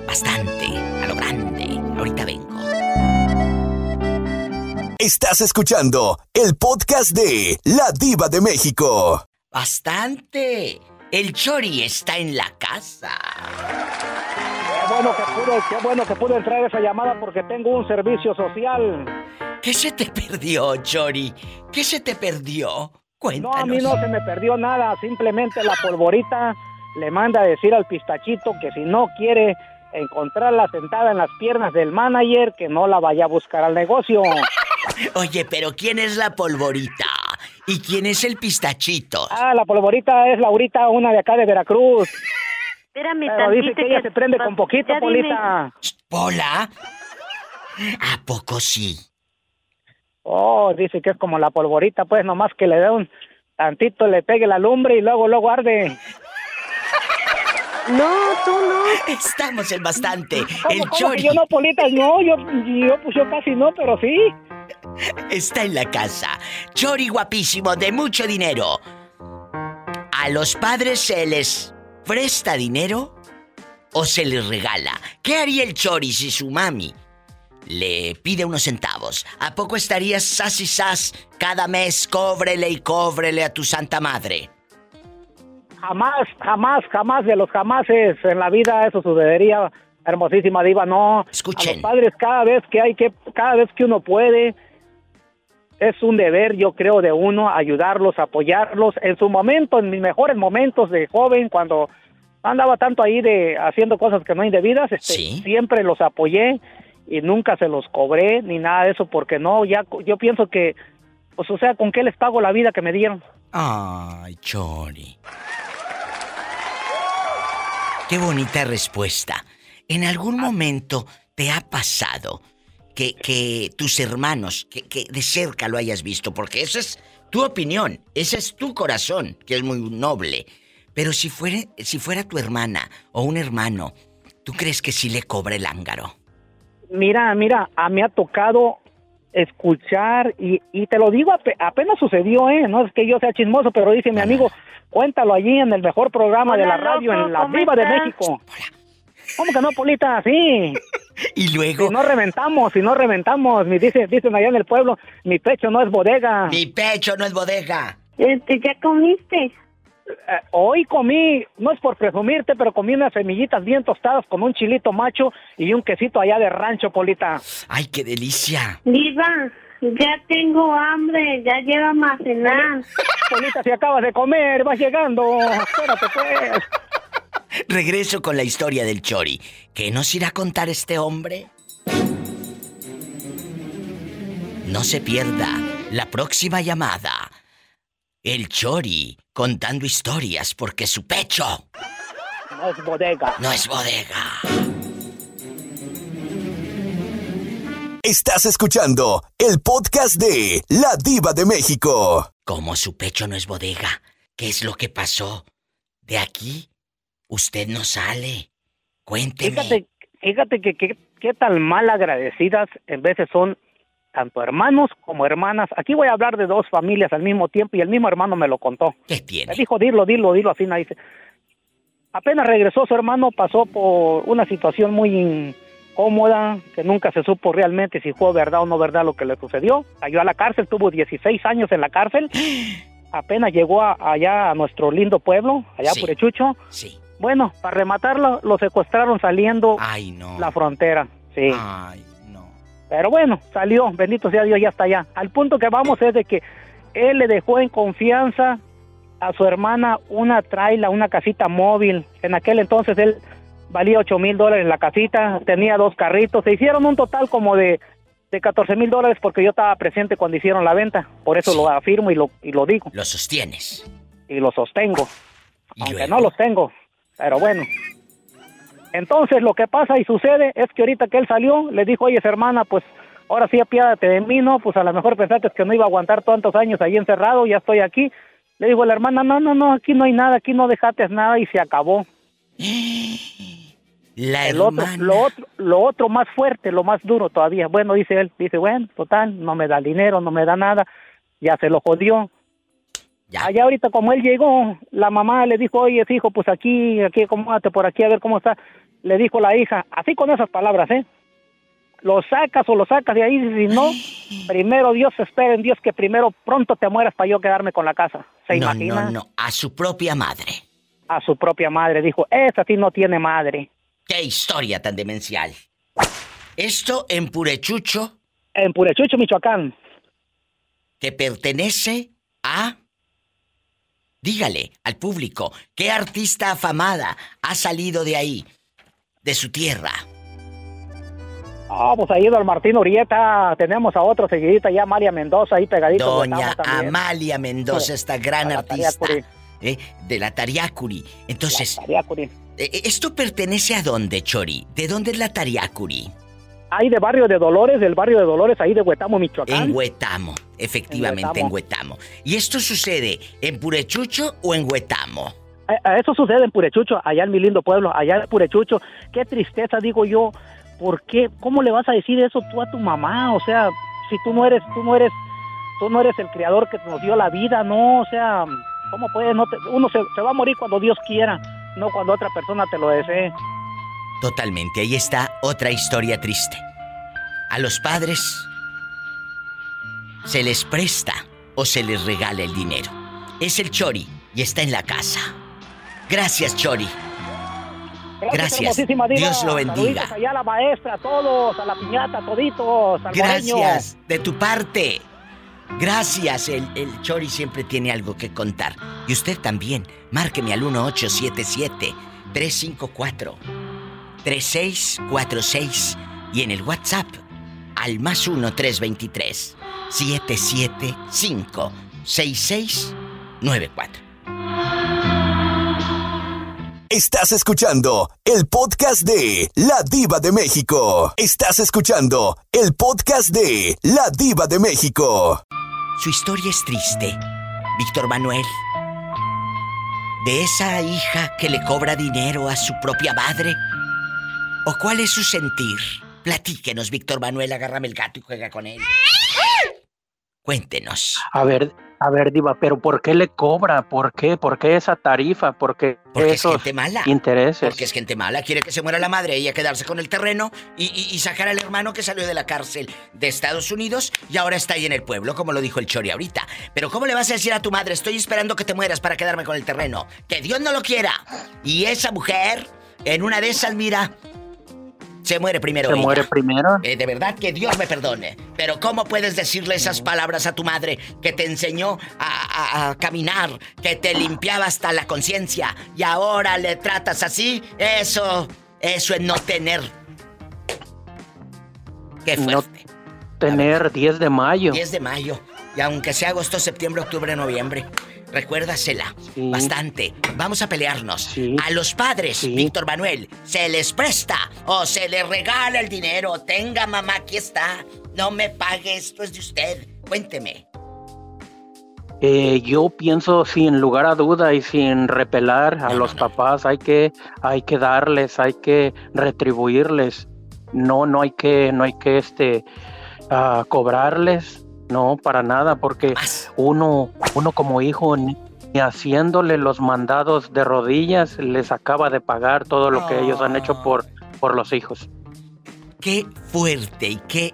Bastante, a lo grande. Ahorita vengo. Estás escuchando el podcast de La Diva de México. Bastante. El Chori está en la casa. Qué bueno que pude, qué bueno que pude entrar esa llamada porque tengo un servicio social. ¿Qué se te perdió, Chori? ¿Qué se te perdió? No, a mí no se me perdió nada, simplemente la polvorita le manda a decir al pistachito que si no quiere encontrarla sentada en las piernas del manager, que no la vaya a buscar al negocio. <laughs> Oye, pero ¿quién es la polvorita? ¿Y quién es el pistachito? Ah, la polvorita es Laurita, una de acá de Veracruz. <laughs> Espérame Pero dice que ella que- se prende con poquito, ya dime. Polita. ¿Pola? ¿A poco sí? Oh, dice que es como la polvorita, pues nomás que le da un tantito le pegue la lumbre y luego, luego arde. No, tú no. Estamos en bastante. ¿Cómo, el cómo que Chori yo no, Polita, no, yo, yo, pues yo casi no, pero sí. está en la casa. Chori guapísimo, de mucho dinero. ¿A los padres se les presta dinero o se les regala? ¿Qué haría el Chori si su mami le pide unos centavos? ¿A poco estarías sas y sas cada mes cóbrele y cóbrele a tu santa madre? Jamás, jamás, jamás de los jamases en la vida eso sucedería. Hermosísima diva, no. Escuchen. A los padres cada vez que hay que, cada vez que uno puede, es un deber, yo creo, de uno ayudarlos, apoyarlos en su momento, en mis mejores momentos de joven, cuando andaba tanto ahí de haciendo cosas que no indebidas, este, siempre los apoyé y nunca se los cobré ni nada de eso, porque no, ya yo pienso que, pues o sea, ¿con qué les pago la vida que me dieron? Ay, Chori. Qué bonita respuesta. ¿En algún momento te ha pasado que, que tus hermanos, que, que de cerca lo hayas visto? Porque esa es tu opinión, ese es tu corazón, que es muy noble. Pero si fuera, si fuera tu hermana o un hermano, ¿tú crees que sí le cobra el ángaro? Mira, mira, a mí ha tocado escuchar y, y te lo digo, ape- apenas sucedió, ¿eh? No es que yo sea chismoso, pero dice mi amigo, cuéntalo allí en el mejor programa de Hola, la radio, loco, en La ¿cómo Viva de? México. ¿Cómo que no, Polita? Sí. <laughs> Y luego... Si no reventamos, si no reventamos, me dice, dicen allá en el pueblo, mi pecho no es bodega. Mi pecho no es bodega. Este, ¿Ya comiste? hoy comí, no es por presumirte, pero comí unas semillitas bien tostadas con un chilito macho y un quesito allá de rancho, Polita. ¡Ay, qué delicia! Diva, ya tengo hambre, ya llévame a cenar. <laughs> Polita, si acabas de comer, vas llegando. Espérate, pues. Regreso con la historia del Chori. ¿Qué nos irá a contar este hombre? No se pierda la próxima llamada. El Chori contando historias porque su pecho No es bodega. no es bodega. Estás escuchando el podcast de La Diva de México. Como su pecho no es bodega, ¿qué es lo que pasó? De aquí, usted no sale. Cuénteme. Fíjate, fíjate que qué tan mal agradecidas en veces son tanto hermanos como hermanas. Aquí voy a hablar de dos familias al mismo tiempo y el mismo hermano me lo contó. ¿Qué tiene? Me dijo, dilo, dilo, dilo, así me dice. Apenas regresó su hermano, pasó por una situación muy incómoda, que nunca se supo realmente si fue verdad o no verdad lo que le sucedió. Cayó a la cárcel, tuvo 16 años en la cárcel. <gasps> Apenas llegó a- allá a nuestro lindo pueblo, allá Sí. por Echucho. Sí. Bueno, para rematarlo, lo secuestraron saliendo Ay, no. la frontera. Sí. Ay, Pero bueno, salió, bendito sea Dios, ya está allá. Al punto que vamos es de que él le dejó en confianza a su hermana una traila, una casita móvil. En aquel entonces él valía 8 mil dólares la casita, tenía dos carritos. Se hicieron un total como de, de 14 mil dólares porque yo estaba presente cuando hicieron la venta. Por eso lo afirmo y lo, y lo digo. Lo sostienes. Y lo sostengo. Aunque no los tengo. Pero bueno. Entonces lo que pasa y sucede es que ahorita que él salió, le dijo, oye, hermana, pues ahora sí apiádate de mí, ¿no? Pues a lo mejor pensaste que no iba a aguantar tantos años ahí encerrado, ya estoy aquí. Le dijo la hermana, no, no, no, aquí no hay nada, aquí no dejaste nada y se acabó. La El otro, lo otro, lo otro más fuerte, lo más duro todavía. Bueno, dice él, dice, bueno, total, no me da dinero, no me da nada, ya se lo jodió. Allá ahorita como él llegó, la mamá le dijo, oye, hijo, pues aquí, aquí, acomódate por aquí a ver cómo está. Le dijo la hija, así con esas palabras, ¿eh? Lo sacas o lo sacas de ahí, si no, primero Dios espera en Dios que primero pronto te mueras para yo quedarme con la casa. ¿Se no, imagina? no, no. A su propia madre. A su propia madre, dijo, esa sí no tiene madre. ¡Qué historia tan demencial! Esto en Purechucho. En Purechucho, Michoacán. Que pertenece a. Dígale al público, ¿qué artista afamada ha salido de ahí? De su tierra. Ah, pues ahí don Martín Urieta, tenemos a otro seguidita ya, María Mendoza, ahí pegadito. Doña. Amalia Mendoza, esta gran la artista. ¿eh? De la Tariacuri. Entonces. Tariacuri. eh, ¿Esto pertenece a dónde, Chori? ¿De dónde es la Tariacuri? Ahí de Barrio de Dolores, del Barrio de Dolores, ahí de Huetamo, Michoacán. En Huetamo, efectivamente, en Huetamo. ¿Y esto sucede en Purechucho o en Huetamo? Eso sucede en Purechucho, allá en mi lindo pueblo, allá en Purechucho. Qué tristeza, digo yo. ¿Por qué? ¿Cómo le vas a decir eso tú a tu mamá? O sea, si tú no eres, tú no eres, tú no eres el creador que nos dio la vida, ¿no? O sea, ¿cómo puede? No uno se, se va a morir cuando Dios quiera, no cuando otra persona te lo desee. Totalmente, ahí está otra historia triste. A los padres se les presta o se les regala el dinero. Es el Chori y está en la casa. Gracias, Chori. Gracias. Dios lo bendiga. Allá a la maestra, a todos, a la piñata, toditos, Gracias, de tu parte. Gracias, el, el, Chori siempre tiene algo que contar. Y usted también. Márqueme al 1877-354-3646 y en el WhatsApp al más 1-323-775-6694. Estás escuchando el podcast de La Diva de México. Estás escuchando el podcast de La Diva de México. Su historia es triste, Víctor Manuel. ¿De esa hija que le cobra dinero a su propia madre? ¿O cuál es su sentir? Platíquenos, Víctor Manuel, agárrame el gato y juega con él. Cuéntenos. A ver, a ver, Diva, pero ¿por qué le cobra? ¿Por qué? ¿Por qué esa tarifa? ¿Por qué Porque esos es gente mala. intereses? Porque es gente mala. Quiere que se muera la madre, ella quedarse con el terreno y, y, y, sacar al hermano que salió de la cárcel de Estados Unidos y ahora está ahí en el pueblo, como lo dijo el Chori ahorita. Pero ¿cómo le vas a decir a tu madre, estoy esperando que te mueras para quedarme con el terreno? Que Dios no lo quiera. Y esa mujer, en una de esas, mira, se muere primero. Se ella. muere primero. Eh, de verdad que Dios me perdone. Pero ¿cómo puedes decirle esas palabras a tu madre que te enseñó a, a, a caminar, que te limpiaba hasta la conciencia y ahora le tratas así? Eso, eso es no tener. Qué fuerte. No tener 10 de mayo. 10 de mayo. Y aunque sea agosto, septiembre, octubre, noviembre. Recuérdasela sí. bastante. Vamos a pelearnos. Sí. A los padres, Sí. Víctor Manuel, se les presta o se les regala el dinero. Tenga, mamá, aquí está. No me pague, esto es de usted. Cuénteme. Eh, yo pienso sin lugar a duda y sin repelar a los papás hay que hay que darles, hay que retribuirles. No, no hay que no hay que este ah, cobrarles, no para nada, porque uno uno como hijo ni ni haciéndole los mandados de rodillas les acaba de pagar todo lo que ellos han hecho por por los hijos. Qué fuerte y qué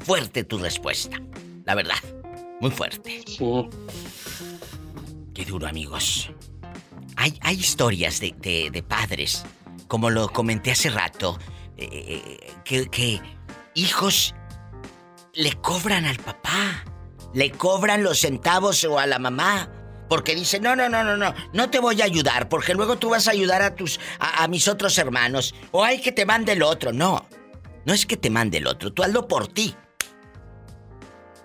fuerte tu respuesta. La verdad, muy fuerte. Sí. Qué duro, amigos. Hay, hay historias de, de- de padres, como lo comenté hace rato, eh, que, que hijos le cobran al papá, le cobran los centavos o a la mamá. Porque dicen, no, no, no, no, no, no te voy a ayudar, porque luego tú vas a ayudar a tus, a, a mis otros hermanos. O hay que te mande el otro. No, no es que te mande el otro, tú hazlo por ti.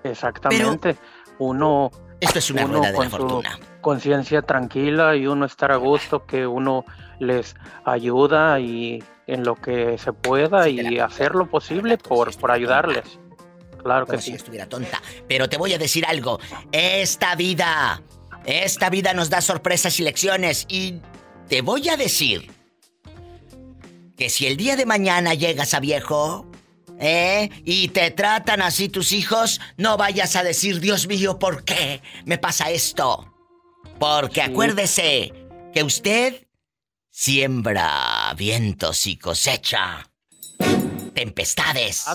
Exactamente. uno Esto es una uno rueda de con fortuna. conciencia tranquila y uno estar a gusto que uno les ayuda y en lo que se pueda y hacer lo posible por, por ayudarles. Claro que si sí. estuviera tonta. Pero te voy a decir algo. Esta vida, esta vida nos da sorpresas y lecciones. Y te voy a decir que si el día de mañana llegas a viejo, ¿eh? Y te tratan así tus hijos, no vayas a decir, Dios mío, ¿por qué me pasa esto? Porque acuérdese que usted siembra vientos y cosecha tempestades.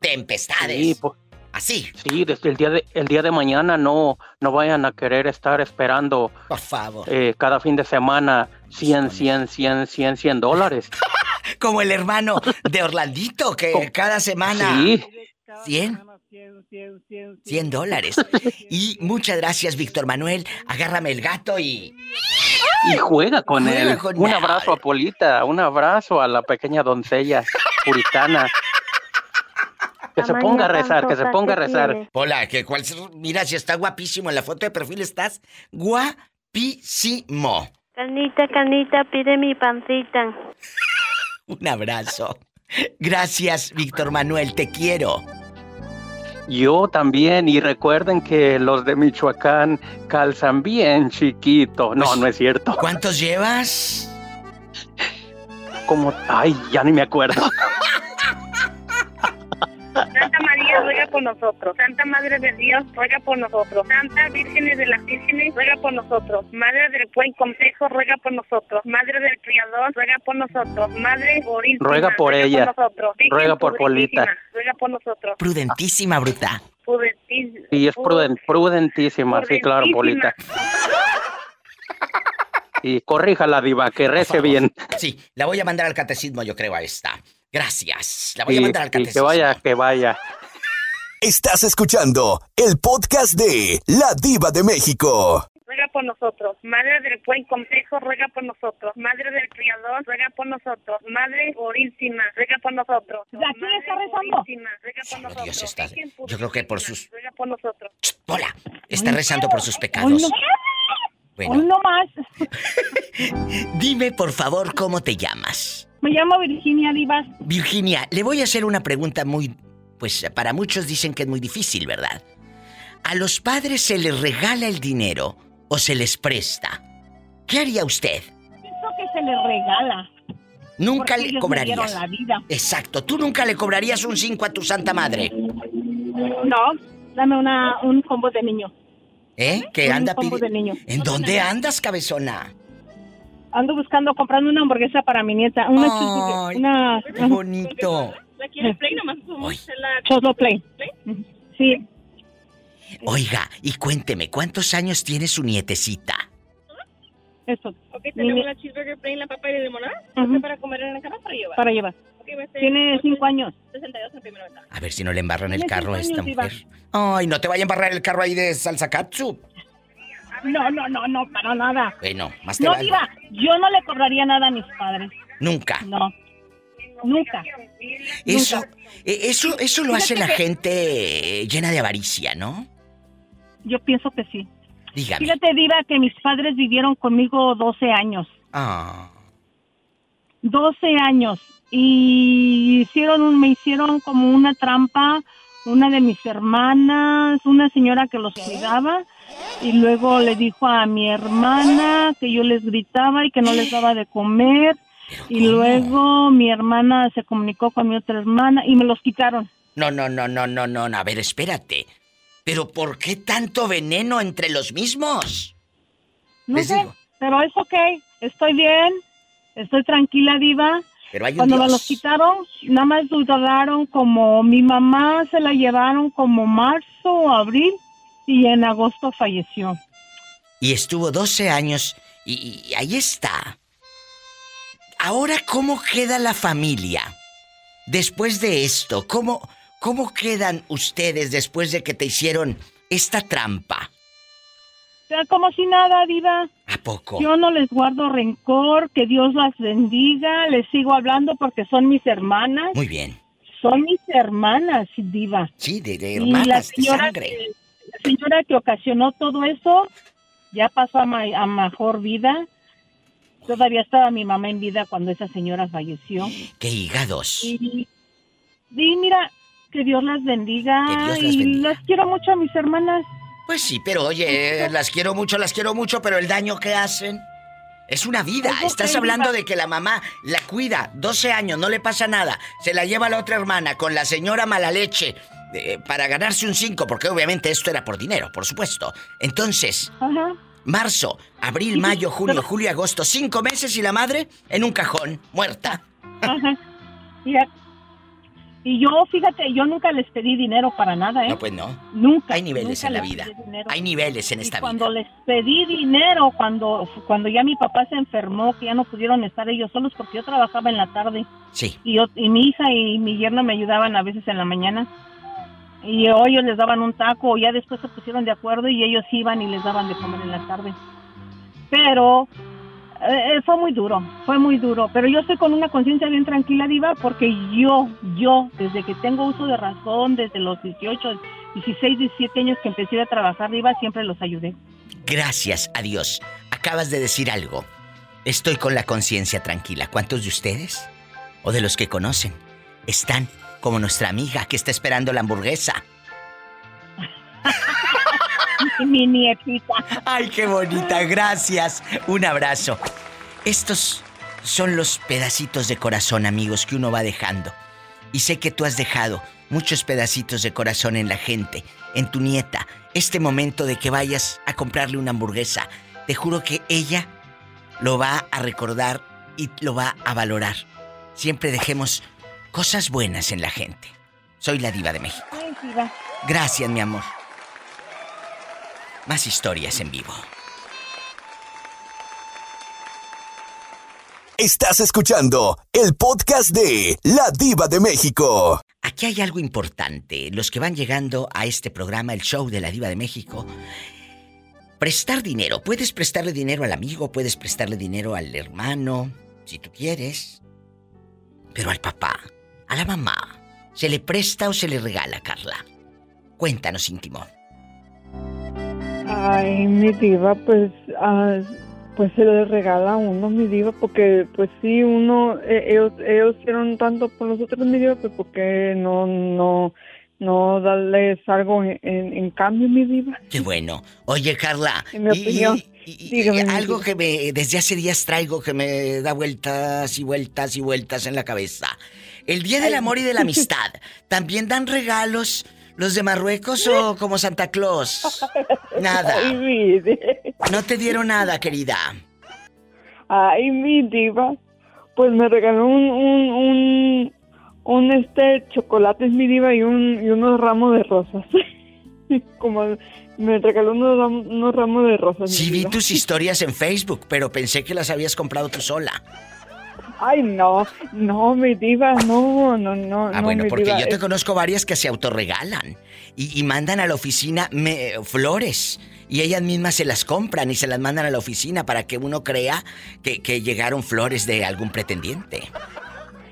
Tempestades. Sí, po- Así. Sí, desde el día de el día de mañana no no vayan a querer estar esperando Por favor. eh, cada fin de semana 100, 100, 100, 100, 100 dólares. <laughs> Como el hermano de Orlandito, que cada semana. Sí. 100. 100 dólares. <laughs> Y muchas gracias, Víctor Manuel. Agárrame el gato y. Y juega con Juega él. con un abrazo a Polita, un abrazo a la pequeña doncella puritana. Que se ponga a rezar, que se ponga a rezar. Hola, que cuál. Mira, si está guapísimo en la foto de perfil, estás guapísimo. Canita, canita, pide mi pancita. <laughs> Un abrazo. Gracias, Víctor Manuel, te quiero. Yo también, y recuerden que los de Michoacán calzan bien chiquito. No, Pues, no es cierto. ¿Cuántos llevas? Como, ay, ya ni me acuerdo. Santa María, ruega por nosotros. Santa Madre de Dios, ruega por nosotros. Santa Vírgenes de las Vírgenes, ruega por nosotros. Madre del Buen Consejo, ruega por nosotros. Madre del Criador, ruega por nosotros. Madre Purísima, Ruega por ella. nosotros. Virgen Ruega por Polita. Ruega por nosotros. Prudentísima, bruta. Pudentísima. Y es pruden- prudentísima, sí, claro, Polita. Y corrija la diva, que rece bien. Sí, la voy a mandar al catecismo, yo creo, a esta. Gracias. La voy a Y- mandar al y que catecismo. vaya, que vaya. Estás escuchando el podcast de La Diva de México. Ruega por nosotros. Madre del Buen Consejo, ruega por nosotros. Madre del Criador, ruega por nosotros. Madre Purísima, ruega por nosotros. ¿A quién está rezando? ruega por nosotros. Dios está. Yo creo que por sus. ruega por nosotros. Hola. Está rezando por sus pecados. Bueno, no más. <laughs> dime por favor cómo te llamas. Me llamo Virginia Divas. Virginia, le voy a hacer una pregunta muy. Pues para muchos dicen que es muy difícil, ¿verdad? ¿A los padres se les regala el dinero o se les presta? ¿Qué haría usted? Pienso que se le regala. Nunca Porque le cobrarías. la vida. Exacto, tú nunca le cobrarías un 5 a tu santa madre. No, dame una, un combo de niño. ¿Eh? Que Un anda combo pidi- de niño. ¿En dónde andas, cabezona? Ando buscando, comprando una hamburguesa para mi nieta. Una Ay, cheeseburger, una... qué bonito. ¿La quieres play nomás? Somos la... Choslo Play. Sí. Oiga, y cuénteme, ¿cuántos años tiene su nietecita? Eso. Ok, tenemos la cheeseburger plain, la papa y la limonada. Ujú. ¿Este para comer en la cama para llevar? Para llevar. Ok, va a ser Tiene cinco años. 62 en primera ventana. A ver si no le embarran el carro a esta años, mujer. Ay, no te vaya a embarrar el carro ahí de salsa katsu. No, no, no, no, para nada. Bueno, más te No, vale. Diva, yo no le cobraría nada a mis padres. Nunca. No. Nunca. Eso, eh, eso, eso lo hace la gente eh, llena de avaricia, ¿no? Yo pienso que sí. Dígame. Fíjate, Diva, que mis padres vivieron conmigo 12 años. Ah, 12 años. Y hicieron un, me hicieron como una trampa, una de mis hermanas, una señora que los cuidaba. Y luego le dijo a mi hermana que yo les gritaba y que no les daba de comer. Y luego mi hermana se comunicó con mi otra hermana y me los quitaron. no, no, no, no, no, no. A ver, espérate. Pero ¿por qué tanto veneno entre los mismos? No Les sé, digo. pero es ok. Estoy bien, estoy tranquila, diva. Pero hay un Cuando me los quitaron, nada más duraron como mi mamá se la llevaron como marzo o abril y en agosto falleció. Y estuvo 12 años y, y ahí está. Ahora, ¿cómo queda la familia? Después de esto, ¿cómo, ¿cómo quedan ustedes después de que te hicieron esta trampa? Como si nada, diva. ¿A poco? Yo no les guardo rencor, que Dios las bendiga, les sigo hablando porque son mis hermanas. Muy bien. Son mis hermanas, diva. Sí, de, de Y la hermanas, de señora, sangre. que, la señora que ocasionó todo eso ya pasó a, ma- a mejor vida. Todavía estaba mi mamá en vida cuando esa señora falleció. ¡Qué hígados! Y, y mira, que Dios las bendiga. Que Dios las y las quiero mucho a mis hermanas. Pues sí, pero oye, las quiero mucho, las quiero mucho, pero el daño que hacen es una vida. Estás hablando de que la mamá la cuida 12 años, no le pasa nada. Se la lleva a la otra hermana con la señora mala leche eh, para ganarse un 5, porque obviamente esto era por dinero, por supuesto. Entonces, Ajá. Marzo, abril, mayo, junio, julio, agosto, cinco meses y la madre en un cajón, muerta. Ajá. Mira, Y yo, fíjate, yo nunca les pedí dinero para nada, ¿eh? No, pues no. Nunca. Hay niveles nunca en la vida. Hay niveles en Y esta vida. cuando les pedí dinero, cuando, cuando ya mi papá se enfermó, que ya no pudieron estar ellos solos porque yo trabajaba en la tarde. Sí. Y, yo, y mi hija y mi yerno me ayudaban a veces en la mañana. Y o ellos les daban un taco, ya después se pusieron de acuerdo y ellos iban y les daban de comer en la tarde. Pero eh, fue muy duro, fue muy duro. Pero yo estoy con una conciencia bien tranquila, Diva, porque yo, yo, desde que tengo uso de razón, desde los 18, 16, 17 años que empecé a trabajar, Diva, siempre los ayudé. Gracias a Dios. Acabas de decir algo. Estoy con la conciencia tranquila. ¿Cuántos de ustedes? O de los que conocen. están como nuestra amiga que está esperando la hamburguesa. <laughs> Mi nietita. Ay, qué bonita, gracias. Un abrazo. Estos son los pedacitos de corazón, amigos, que uno va dejando. Y sé que tú has dejado muchos pedacitos de corazón en la gente, en tu nieta. Este momento de que vayas a comprarle una hamburguesa, te juro que ella lo va a recordar y lo va a valorar. Siempre dejemos cosas buenas en la gente. Soy la diva de México. Ay, diva. Gracias, mi amor. Más historias en vivo. Estás escuchando el podcast de La Diva de México. Aquí hay algo importante. Los que van llegando a este programa, el show de La Diva de México. Prestar dinero. Puedes prestarle dinero al amigo, puedes prestarle dinero al hermano, si tú quieres. Pero al papá, a la mamá, ¿se le presta o se le regala, Carla? Cuéntanos, íntimo. Ay, mi diva, pues, ah, pues se le regala a uno, mi diva, porque pues sí, uno, eh, ellos, ellos hicieron tanto por nosotros, mi diva, pues porque no, no, no darles algo en, en- en cambio, mi diva. Qué bueno. Oye, Carla. En mi opinión. y- y- Dígame, algo que me desde hace días traigo que me da vueltas y vueltas y vueltas en la cabeza. El Día del Amor y de la <laughs> Amistad. ¿También dan regalos los de Marruecos o como Santa Claus? <laughs> Nada. No te dieron nada, querida. Ay, mi diva, pues me regaló un, un, un, un este chocolate, mi diva, y, un, y unos ramos de rosas. <laughs> Como me regaló unos, ram- unos ramos de rosas. Sí vi tus historias en Facebook, pero pensé que las habías comprado tú sola. Ay, no, no, mi diva, no, no, no. Ah, no, bueno, mi porque diva, yo te conozco varias que se autorregalan y, y mandan a la oficina me- flores y ellas mismas se las compran y se las mandan a la oficina para que uno crea que, que llegaron flores de algún pretendiente.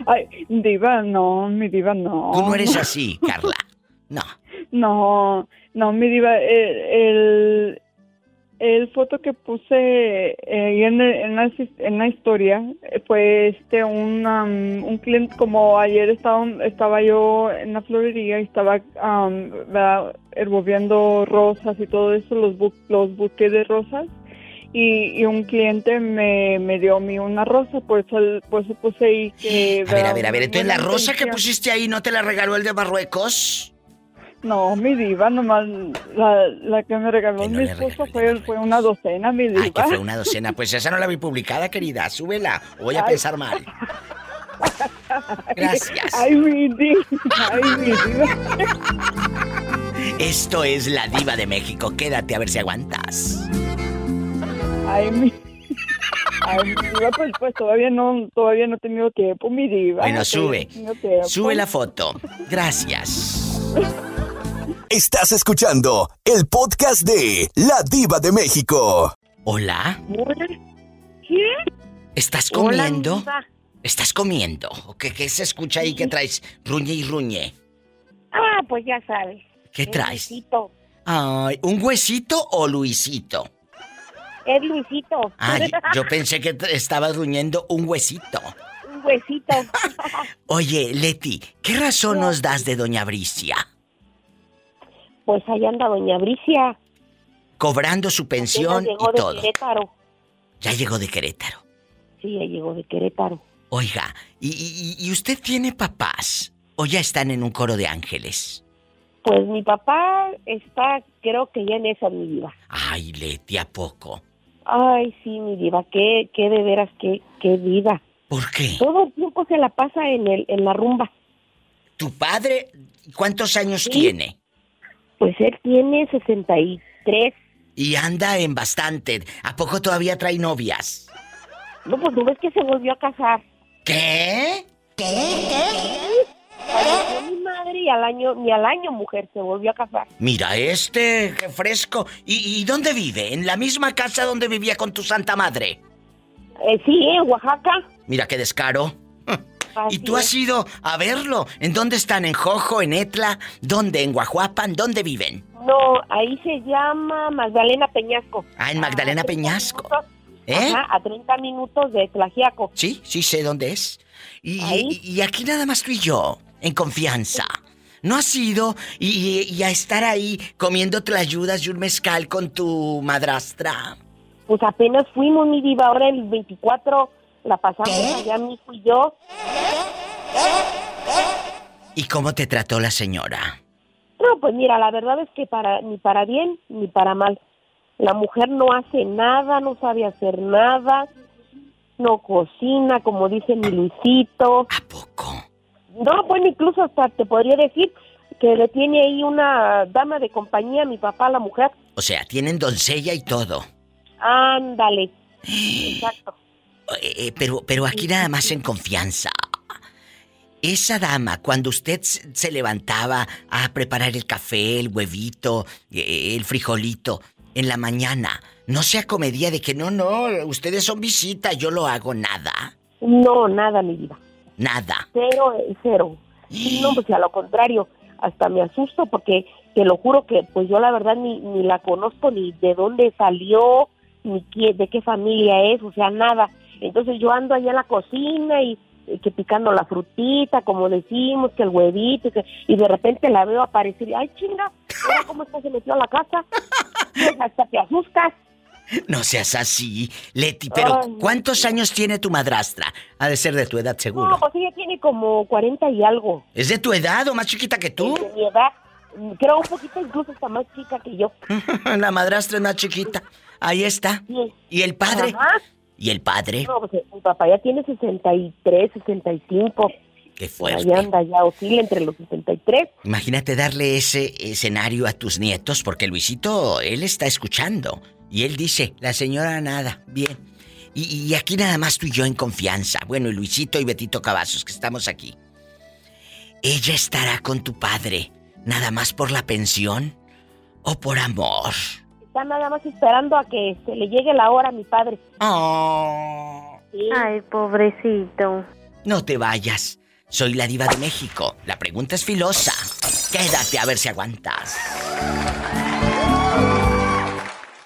Ay, diva, no, mi diva, no. Tú no eres así, <laughs> Carla. No. No, no, mi diva, el, el, el foto que puse eh, en, el- en, la, en la historia eh, fue este un, um, un cliente, como ayer estaba, estaba yo en la florería y estaba um, rosas y todo eso, los, bu- los buques de rosas. Y, y un cliente me, me dio a mí una rosa, por eso, por eso puse ahí que... A ver, a ver, a ver, entonces la rosa que pusiste ahí no te la regaló el de Marruecos. No, mi diva, nomás la, la que me regaló mi esposo fue, fue una docena, mi diva. Ay, que fue una docena. Pues esa no la vi publicada, querida. Súbela. o Voy a Ay. pensar mal. Gracias. Ay, mi diva, ay, mi diva. Esto es la diva de México. Quédate a ver si aguantas. Ay, mi... Ay, mi diva, pues, pues todavía no, todavía no he tenido tiempo, mi diva. Bueno, no sube. Sube la foto. Gracias. Estás escuchando el podcast de La Diva de México. Hola. ¿Qué? ¿Estás comiendo? ¿Estás comiendo? ¿O qué, qué se escucha ahí que traes? Ruñe y ruñe. Ah, pues ya sabes. ¿Qué El traes? Luisito. Ay, ¿un huesito o Luisito? Es Luisito. Ay, <laughs> yo pensé que estabas ruñendo un huesito. Un huesito. <laughs> Oye, Leti, ¿qué razón nos das de Doña Bricia? Pues ahí anda Doña Bricia. Cobrando su pensión llegó y de todo. Querétaro. Ya llegó de Querétaro. Sí, ya llegó de Querétaro. Oiga, ¿y, y- y usted tiene papás? ¿O ya están en un coro de ángeles? Pues mi papá está, creo que ya en esa, mi diva. Ay, Leti, ¿a poco? Ay, sí, mi diva, qué, qué de veras, qué, qué vida. ¿Por qué? Todo el tiempo se la pasa en, el, en la rumba. ¿Tu padre cuántos años Sí. tiene? Pues él tiene 63. Y anda en bastante. ¿A poco todavía trae novias? No, pues no ves que se volvió a casar. ¿Qué? Falleció mi madre y al año, ni al año, mujer, se volvió a casar. Mira este, qué fresco. ¿Y, y dónde vive? ¿En la misma casa donde vivía con tu santa madre? Eh, sí, en Oaxaca. Mira qué descaro. ¿Y tú has ido a verlo? ¿En dónde están? ¿En Jojo? ¿En Etla? ¿Dónde? ¿En Guajuapan? ¿Dónde viven? No, ahí se llama Magdalena Peñasco. Ah, en Magdalena Peñasco. ¿Eh? Ajá, a 30 minutos de Tlajiaco. Sí, sí sé dónde es. Y, Ahí. y- y aquí nada más tú y yo. en confianza. ¿No has ido y, y a estar ahí comiéndote las ayudas y un mezcal con tu madrastra? Pues apenas fuimos, mi diva, ahora el 24 la pasamos allá mi hijo y yo. ¿Y cómo te trató la señora? No, pues mira, la verdad es que para ni para bien ni para mal. La mujer no hace nada, no sabe hacer nada, no cocina, como dice mi Luisito. ¿A poco? No, bueno, incluso hasta te podría decir que le tiene ahí una dama de compañía, mi papá, la mujer. O sea, tienen doncella y todo. Ándale. <gasps> Exacto. Eh, eh, pero, pero aquí nada más en confianza. Esa dama, cuando usted se levantaba a preparar el café, el huevito, eh, el frijolito en la mañana, ¿no se acomedía de que no, no, ustedes son visita, yo lo hago nada? No, nada, mi vida. Nada. Cero, cero. <gasps> No, pues a lo contrario, hasta me asusto porque te lo juro que pues yo la verdad ni, ni la conozco ni de dónde salió, ni qué, de qué familia es, o sea, nada. Entonces yo ando allá en la cocina y que picando la frutita, como decimos, que el huevito, y de repente la veo aparecer y, ay chinga, mira cómo está, se metió a la casa, pues hasta te asustas. No seas así, Leti, pero ¿cuántos años tiene tu madrastra? Ha de ser de tu edad, seguro. No, pues ella tiene como 40 y algo. ¿Es de tu edad o más chiquita que tú? De mi edad, creo un poquito incluso está más chica que yo. <laughs> la madrastra es más chiquita. Ahí está. ¿Y el padre? ¿Y el padre? No, pues mi papá ya tiene 63, 65. Qué fuerte. Ahí anda, ya oscila entre los 63. Imagínate darle ese escenario a tus nietos, porque Luisito, él está escuchando. Y él dice, la señora nada, bien. Y, y aquí nada más tú y yo en confianza. Bueno, y Luisito y Betito Cavazos, que estamos aquí. ¿Ella estará con tu padre nada más por la pensión o por amor? Está nada más esperando a que se le llegue la hora a mi padre. Oh. Ay, pobrecito. No te vayas. Soy la diva de México. La pregunta es filosa. Quédate a ver si aguantas.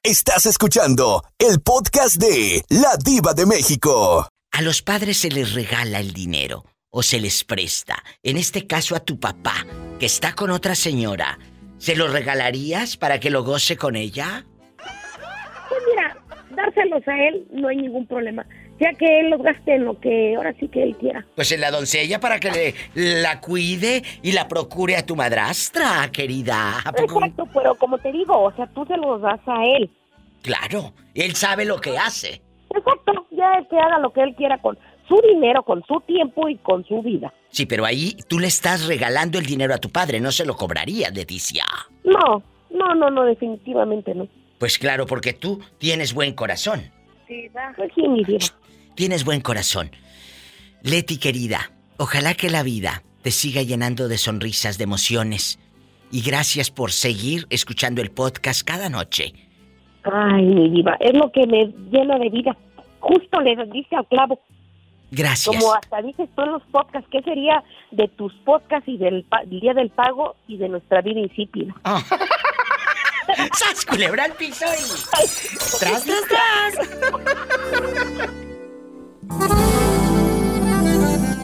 Estás escuchando el podcast de La Diva de México. A los padres se les regala el dinero o se les presta. En este caso a tu papá, que está con otra señora. ¿Se lo regalarías para que lo goce con ella? Pues mira, dárselos a él no hay ningún problema. Ya que él los gaste en lo que ahora sí que él quiera. Pues en la doncella para que le, la cuide y la procure a tu madrastra, querida. ¿A poco? Exacto, pero como te digo, o sea, tú se los das a él. Claro, él sabe lo que hace. Exacto, ya es que haga lo que él quiera con su dinero, con su tiempo y con su vida. Sí, pero ahí tú le estás regalando el dinero a tu padre, no se lo cobraría, Leticia. No, no, no, no, definitivamente no. Pues claro, porque tú tienes buen corazón. Sí. Pues sí, mi vida. Tienes buen corazón. Leti, querida, ojalá que la vida te siga llenando de sonrisas, de emociones. Y gracias por seguir escuchando el podcast cada noche. Ay, mi diva, es lo que me llena de vida. Justo le dice al clavo. Gracias. Como hasta dices tú en los podcasts, ¿qué sería de tus podcasts y del pa- día del pago y de nuestra vida insípida? <laughs> ¡Sas, culebra al piso y... ¡Tras, tras, tras!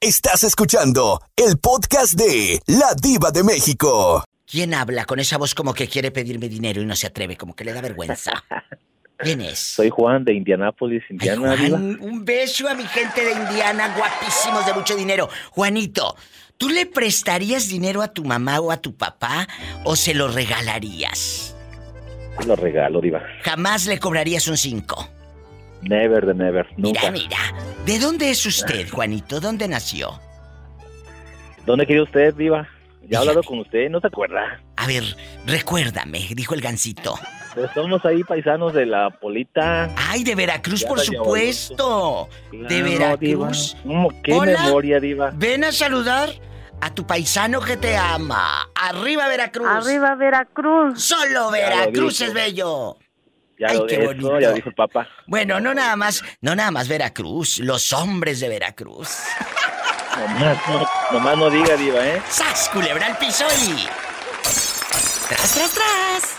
Estás escuchando el podcast de La Diva de México. ¿Quién habla con esa voz como que quiere pedirme dinero y no se atreve, como que le da vergüenza? <laughs> ¿Quién es? Soy Juan de Indianápolis, Indiana. Juan, Diva. un beso a mi gente de Indiana, guapísimos de mucho dinero. Juanito, ¿tú le prestarías dinero a tu mamá o a tu papá o se lo regalarías? Lo regalo, Diva. Jamás le cobrarías un 5. Never de never, nunca. Mira, mira. ¿De dónde es usted, Juanito? ¿Dónde nació? ¿Dónde quería usted, Diva? Ya he hablado con usted, ¿no se acuerda? A ver, recuérdame, dijo el gancito. Pues somos ahí paisanos de la Polita. Ay, de Veracruz, Ya por supuesto. de Claro, Diva. Veracruz. ¿Cómo? ¿Qué Hola. memoria, Diva? Ven a saludar a tu paisano que te ama. Arriba Veracruz. Arriba Veracruz. Solo Veracruz es bello. Ya Ay, lo qué dijo, bonito. ya lo dijo el papá. Bueno, no nada más, no nada más Veracruz, los hombres de Veracruz. Nomás no, nomás no diga, Diva, ¿eh? ¡Sas, culebra al piso y... ¡Tras, tras, tras!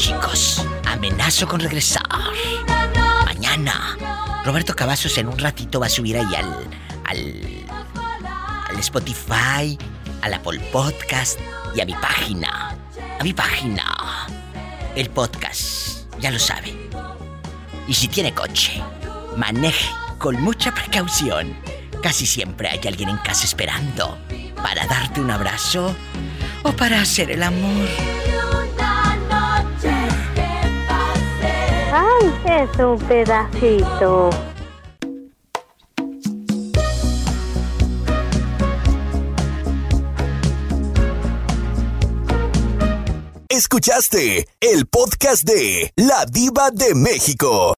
Chicos. Amenaza Cavazo con regresar. Mañana. Roberto Cavazos en un ratito va a subir ahí al, al, al Spotify, al Apple Podcast y a mi página. A mi página. El podcast. Ya lo sabe. Y si tiene coche, maneje con mucha precaución. Casi siempre hay alguien en casa esperando para darte un abrazo o para hacer el amor. Es un pedacito. Escuchaste el podcast de La Diva de México.